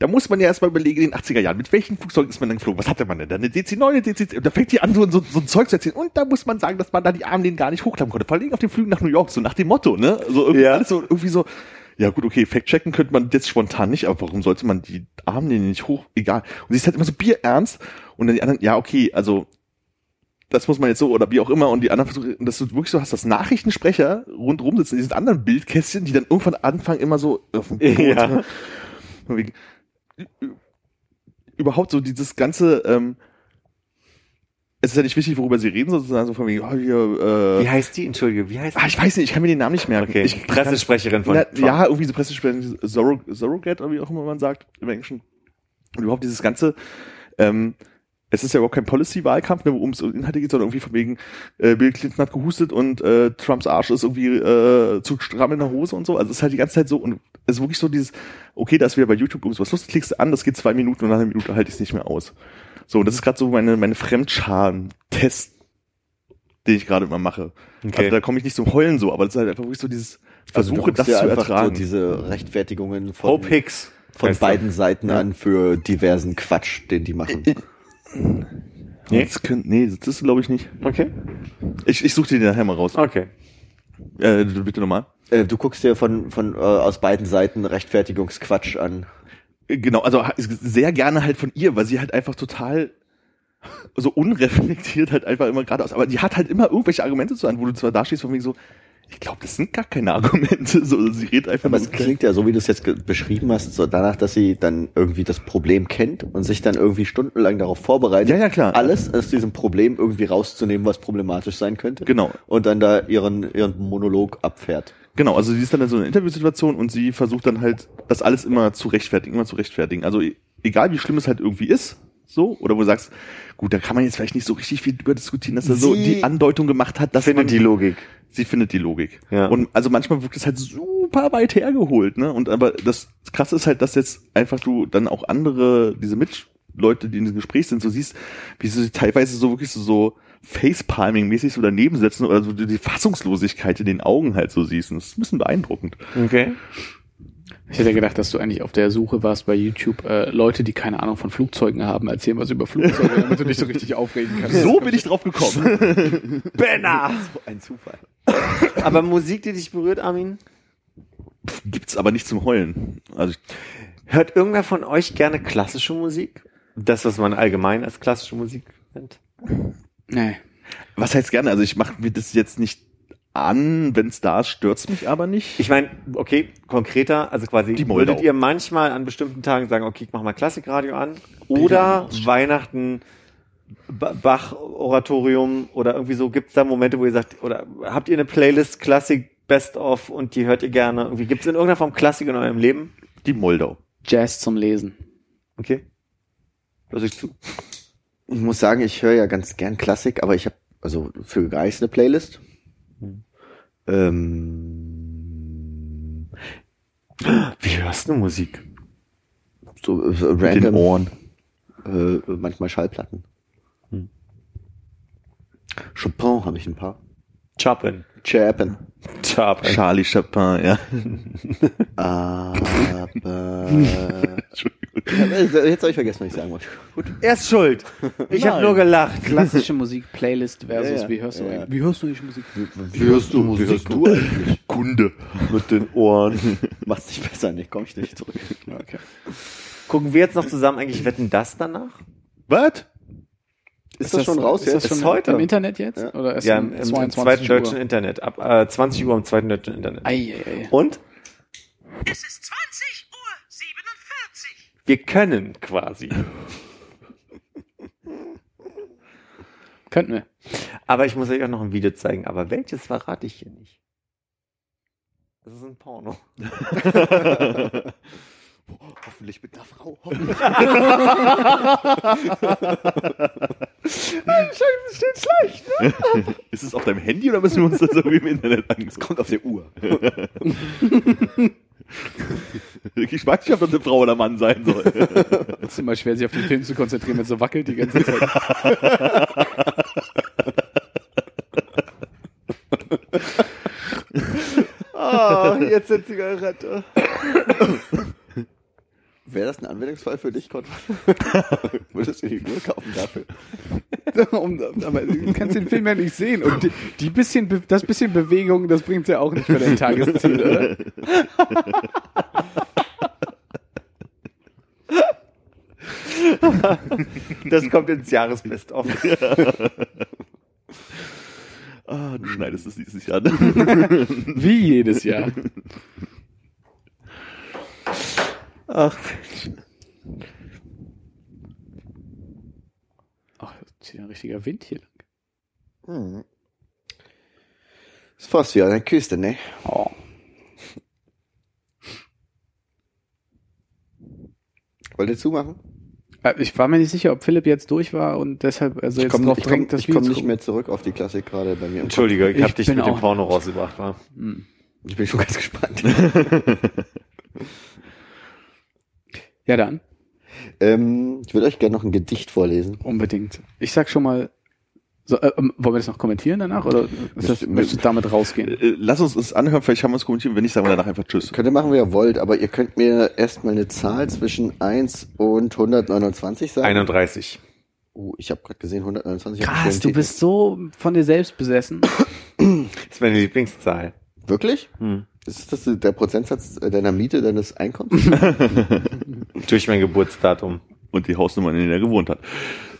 Da muss man ja erstmal überlegen, in den 80er Jahren, mit welchen Flugzeugen ist man dann geflogen? Was hatte man denn da? Eine DC-9, eine DC-10? Und da fängt die an, so, so, so ein Zeug zu erzählen. Und da muss man sagen, dass man da die Armlehnen gar nicht hochklappen konnte. Vor allem auf den Flügen nach New York, so nach dem Motto, ne? So irgendwie Ja. alles so, irgendwie so, ja gut, okay, fact-checken könnte man jetzt spontan nicht, aber warum sollte man die Armlehne nicht hoch? Egal. Und sie ist halt immer so bierernst. Und dann die anderen, ja, okay, also, das muss man jetzt so oder wie auch immer und die anderen versuchen, dass du wirklich so hast, dass Nachrichtensprecher rundrum sitzen in diesen anderen Bildkästchen, die dann irgendwann anfangen immer so auf dem Boden Ja. Überhaupt so dieses ganze ähm, es ist ja nicht wichtig, worüber sie reden, sondern so von wegen, oh, hier, äh, Wie heißt die? Entschuldige, wie heißt die? ah, ich weiß nicht, ich kann mir den Namen nicht merken. Okay, ich, Pressesprecherin von Na, ja, irgendwie so Pressesprecherin, Zorro, Surrogate, oder wie auch immer man sagt, im Englischen. Und überhaupt dieses ganze, ähm, es ist ja überhaupt kein Policy-Wahlkampf, ne, worum es um Inhalte geht, sondern irgendwie von wegen, äh, Bill Clinton hat gehustet und äh, Trumps Arsch ist irgendwie äh, zu stramm in der Hose und so. Also es ist halt die ganze Zeit so und es ist wirklich so dieses, okay, da ist wieder bei YouTube irgendwas lustig, klickst du an, das geht zwei Minuten und nach einer Minute halte ich es nicht mehr aus. So, und das ist gerade so meine, meine Fremdscham-Test, den ich gerade immer mache. Okay. Also da komme ich nicht zum Heulen so, aber das ist halt einfach wirklich so dieses Also du Versuche, guckst das dir zu ertragen. So diese Rechtfertigungen von, Hope Hicks. von beiden Seiten an für diversen Quatsch, den die machen. nee, das, könnt, nee, das ist glaube ich nicht. Okay. Ich, ich suche dir den nachher mal raus. Okay. Äh, bitte nochmal. Äh, du guckst dir von, von äh, aus beiden Seiten Rechtfertigungsquatsch an. Genau, also sehr gerne halt von ihr, weil sie halt einfach total so unreflektiert halt einfach immer geradeaus. Aber die hat halt immer irgendwelche Argumente zu an, wo du zwar da stehst von wegen so, ich glaube, das sind gar keine Argumente. So, sie redet einfach Aber es klingt ja, so wie du es jetzt beschrieben hast, so danach, dass sie dann irgendwie das Problem kennt und sich dann irgendwie stundenlang darauf vorbereitet, Ja, ja, klar. alles aus diesem Problem irgendwie rauszunehmen, was problematisch sein könnte. Genau. Und dann da ihren, ihren Monolog abfährt. Genau, also sie ist dann in so einer Interviewsituation und sie versucht dann halt, das alles immer zu rechtfertigen, immer zu rechtfertigen. Also e- egal wie schlimm es halt irgendwie ist, so, oder wo du sagst, gut, da kann man jetzt vielleicht nicht so richtig viel drüber diskutieren, dass er so Sie die Andeutung gemacht hat, dass Findet man, die Logik. sie findet die Logik. Ja. Und also manchmal wirkt es halt super weit hergeholt, ne? Und aber das krasse ist halt, dass jetzt einfach du dann auch andere, diese Mitleute, die in diesem Gespräch sind, so siehst, wie sie teilweise so wirklich so, so Facepalming-mäßig so daneben sitzen oder so die Fassungslosigkeit in den Augen halt so siehst. Und das ist ein bisschen beeindruckend. Okay. Ich hätte gedacht, dass du eigentlich auf der Suche warst bei YouTube, äh, Leute, die keine Ahnung von Flugzeugen haben, erzählen was über Flugzeuge, damit du dich so richtig aufregen kannst. So bin ich drauf gekommen. Benner! So ein Zufall. Aber Musik, die dich berührt, Armin? Gibt's aber nicht zum Heulen. Also ich, Hört irgendwer von euch gerne klassische Musik? Das, was man allgemein als klassische Musik nennt? Nee. was heißt gerne? Also ich mache mir das jetzt nicht an, wenn's da ist, stört's mich aber nicht. Ich meine, okay, konkreter, also quasi, Die Moldau. würdet ihr manchmal an bestimmten Tagen sagen, okay, ich mach mal Klassikradio an? Oder Weihnachten, Ba- Bach-Oratorium oder irgendwie so, gibt's da Momente, wo ihr sagt, oder habt ihr eine Playlist Klassik Best of und die hört ihr gerne? Irgendwie gibt's in irgendeiner Form Klassik in eurem Leben? Die Moldau. Jazz zum Lesen. Okay. Lass ich zu. Ich muss sagen, ich höre ja ganz gern Klassik, aber ich habe also für Geist eine Playlist. Ähm, Wie hörst du Musik? so äh, Mit den random, Ohren. äh, manchmal Schallplatten. Chopin habe ich ein paar. Chopin. Chapin. Chopin. Charlie Chapin, ja. Aber Entschuldigung. jetzt habe ich vergessen, was ich sagen wollte. Gut. Er ist schuld. Ich habe nur gelacht. Klassische Musik, Playlist versus Ja, ja. wie hörst du Ja, eigentlich? Wie hörst du eigentlich Musik? Wie hörst du Musik? Du eigentlich? Kunde. Mit den Ohren. Mach's nicht besser, nicht, komm ich nicht zurück. Okay. Gucken wir jetzt noch zusammen eigentlich Wetten das danach? Was? Ist, das, schon raus Ist jetzt? das schon Ist heute. im Internet jetzt? Ja. Oder ist Ja, um im, im, im 22 zweiten Uhr? deutschen Internet. Ab äh, 20 Uhr am zweiten deutschen Internet. Ei, ei, ei. Und Es ist 20 Uhr 47. wir können quasi. Könnten wir. Aber ich muss euch auch noch ein Video zeigen. Aber welches verrate ich hier nicht? Das ist ein Porno. Hoffentlich mit einer Frau. Hoffentlich. steht schlecht. Ist es auf deinem Handy oder müssen wir uns das irgendwie im Internet angucken? Kommt auf der Uhr. Ich weiß nicht, ob das eine Frau oder Mann sein soll. Es ist immer schwer, sich auf den Film zu konzentrieren, wenn es so wackelt die ganze Zeit. Oh, jetzt sind Zigarette. Wäre das ein Anwendungsfall für dich, Konrad? Würdest du die Uhr kaufen dafür? um, aber du kannst den Film ja nicht sehen. Und die, die bisschen, das bisschen Bewegung, das bringt ja auch nicht für dein Tagesziel, oder? Das kommt ins Jahresbest-of. Ah, du schneidest es dieses Jahr. Wie jedes Jahr. Ach, Ach, zieh den richtiger Wind hier lang. Hm. Ist fast wie an der Küste, ne? Oh. Wollt ihr zumachen? Äh, Ich war mir nicht sicher, ob Philipp jetzt durch war und deshalb also Ich jetzt komme drauf ich komm, drängt, das ich komm Video zu nicht mehr zurück auf die Klassik gerade bei mir. Entschuldige, ich, Ich hab dich mit dem Porno rausgebracht, war. Ich bin schon ganz gespannt. Ja, dann. ähm, ich würde euch gerne noch ein Gedicht vorlesen. Unbedingt. Ich sag schon mal, so, äh, ähm, wollen wir das noch kommentieren danach oder das, möchtest du damit rausgehen? Äh, Lass uns das anhören, vielleicht haben wir es kommentiert, wenn nicht, sagen wir danach einfach Tschüss. Könnt ihr machen, wie ihr wollt, aber ihr könnt mir erstmal eine Zahl zwischen 1 und 129 sagen. 31. Oh, ich habe gerade gesehen, 129. hab einen Krass, du Titel. bist so von dir selbst besessen. Das ist meine Lieblingszahl. Wirklich? Hm. Ist das der Prozentsatz deiner Miete, deines Einkommens? Durch mein Geburtsdatum. Und die Hausnummer, in der er gewohnt hat.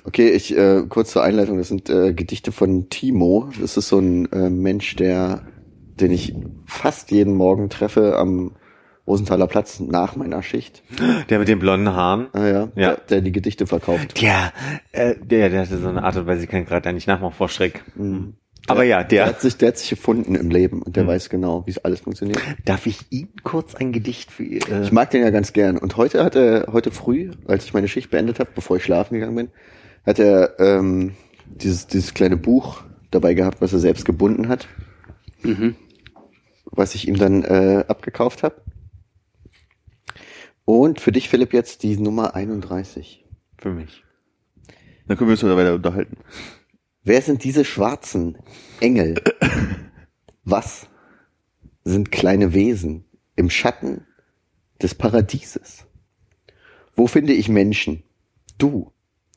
Okay, ich äh, kurz zur Einleitung. Das sind äh, Gedichte von Timo. Das ist so ein äh, Mensch, der, den ich fast jeden Morgen treffe am Rosenthaler Platz nach meiner Schicht. Der mit den blonden Haaren. Ah ja, Ja. Der, der die Gedichte verkauft. Ja, äh, der, der hatte so eine Art und Weise, ich kann gerade da nicht nachmachen vor Schreck. Mhm. Aber ja, Der der. hat sich, der hat sich gefunden im Leben und der Mhm. weiß genau, wie es alles funktioniert. Darf ich Ihnen kurz ein Gedicht für ihr? Äh, Ich mag den ja ganz gern. Und heute hat er, heute früh, als ich meine Schicht beendet habe, bevor ich schlafen gegangen bin, hat er ähm, dieses, dieses kleine Buch dabei gehabt, was er selbst gebunden hat, Mhm. was ich ihm dann äh, abgekauft habe. Und für dich, Philipp, jetzt die Nummer 31. für mich. Dann können wir uns wieder weiter unterhalten. Wer sind diese schwarzen Engel? Was sind kleine Wesen im Schatten des Paradieses? Wo finde ich Menschen? Du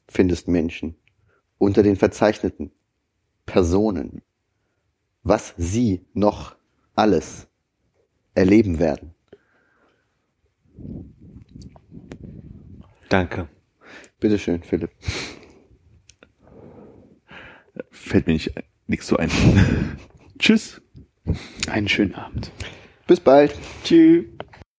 findest Menschen unter den verzeichneten Personen. Was sie noch alles erleben werden. Danke. Bitteschön, Philipp. Fällt mir nicht nichts so ein. Tschüss. Einen schönen Abend. Bis bald. Tschüss.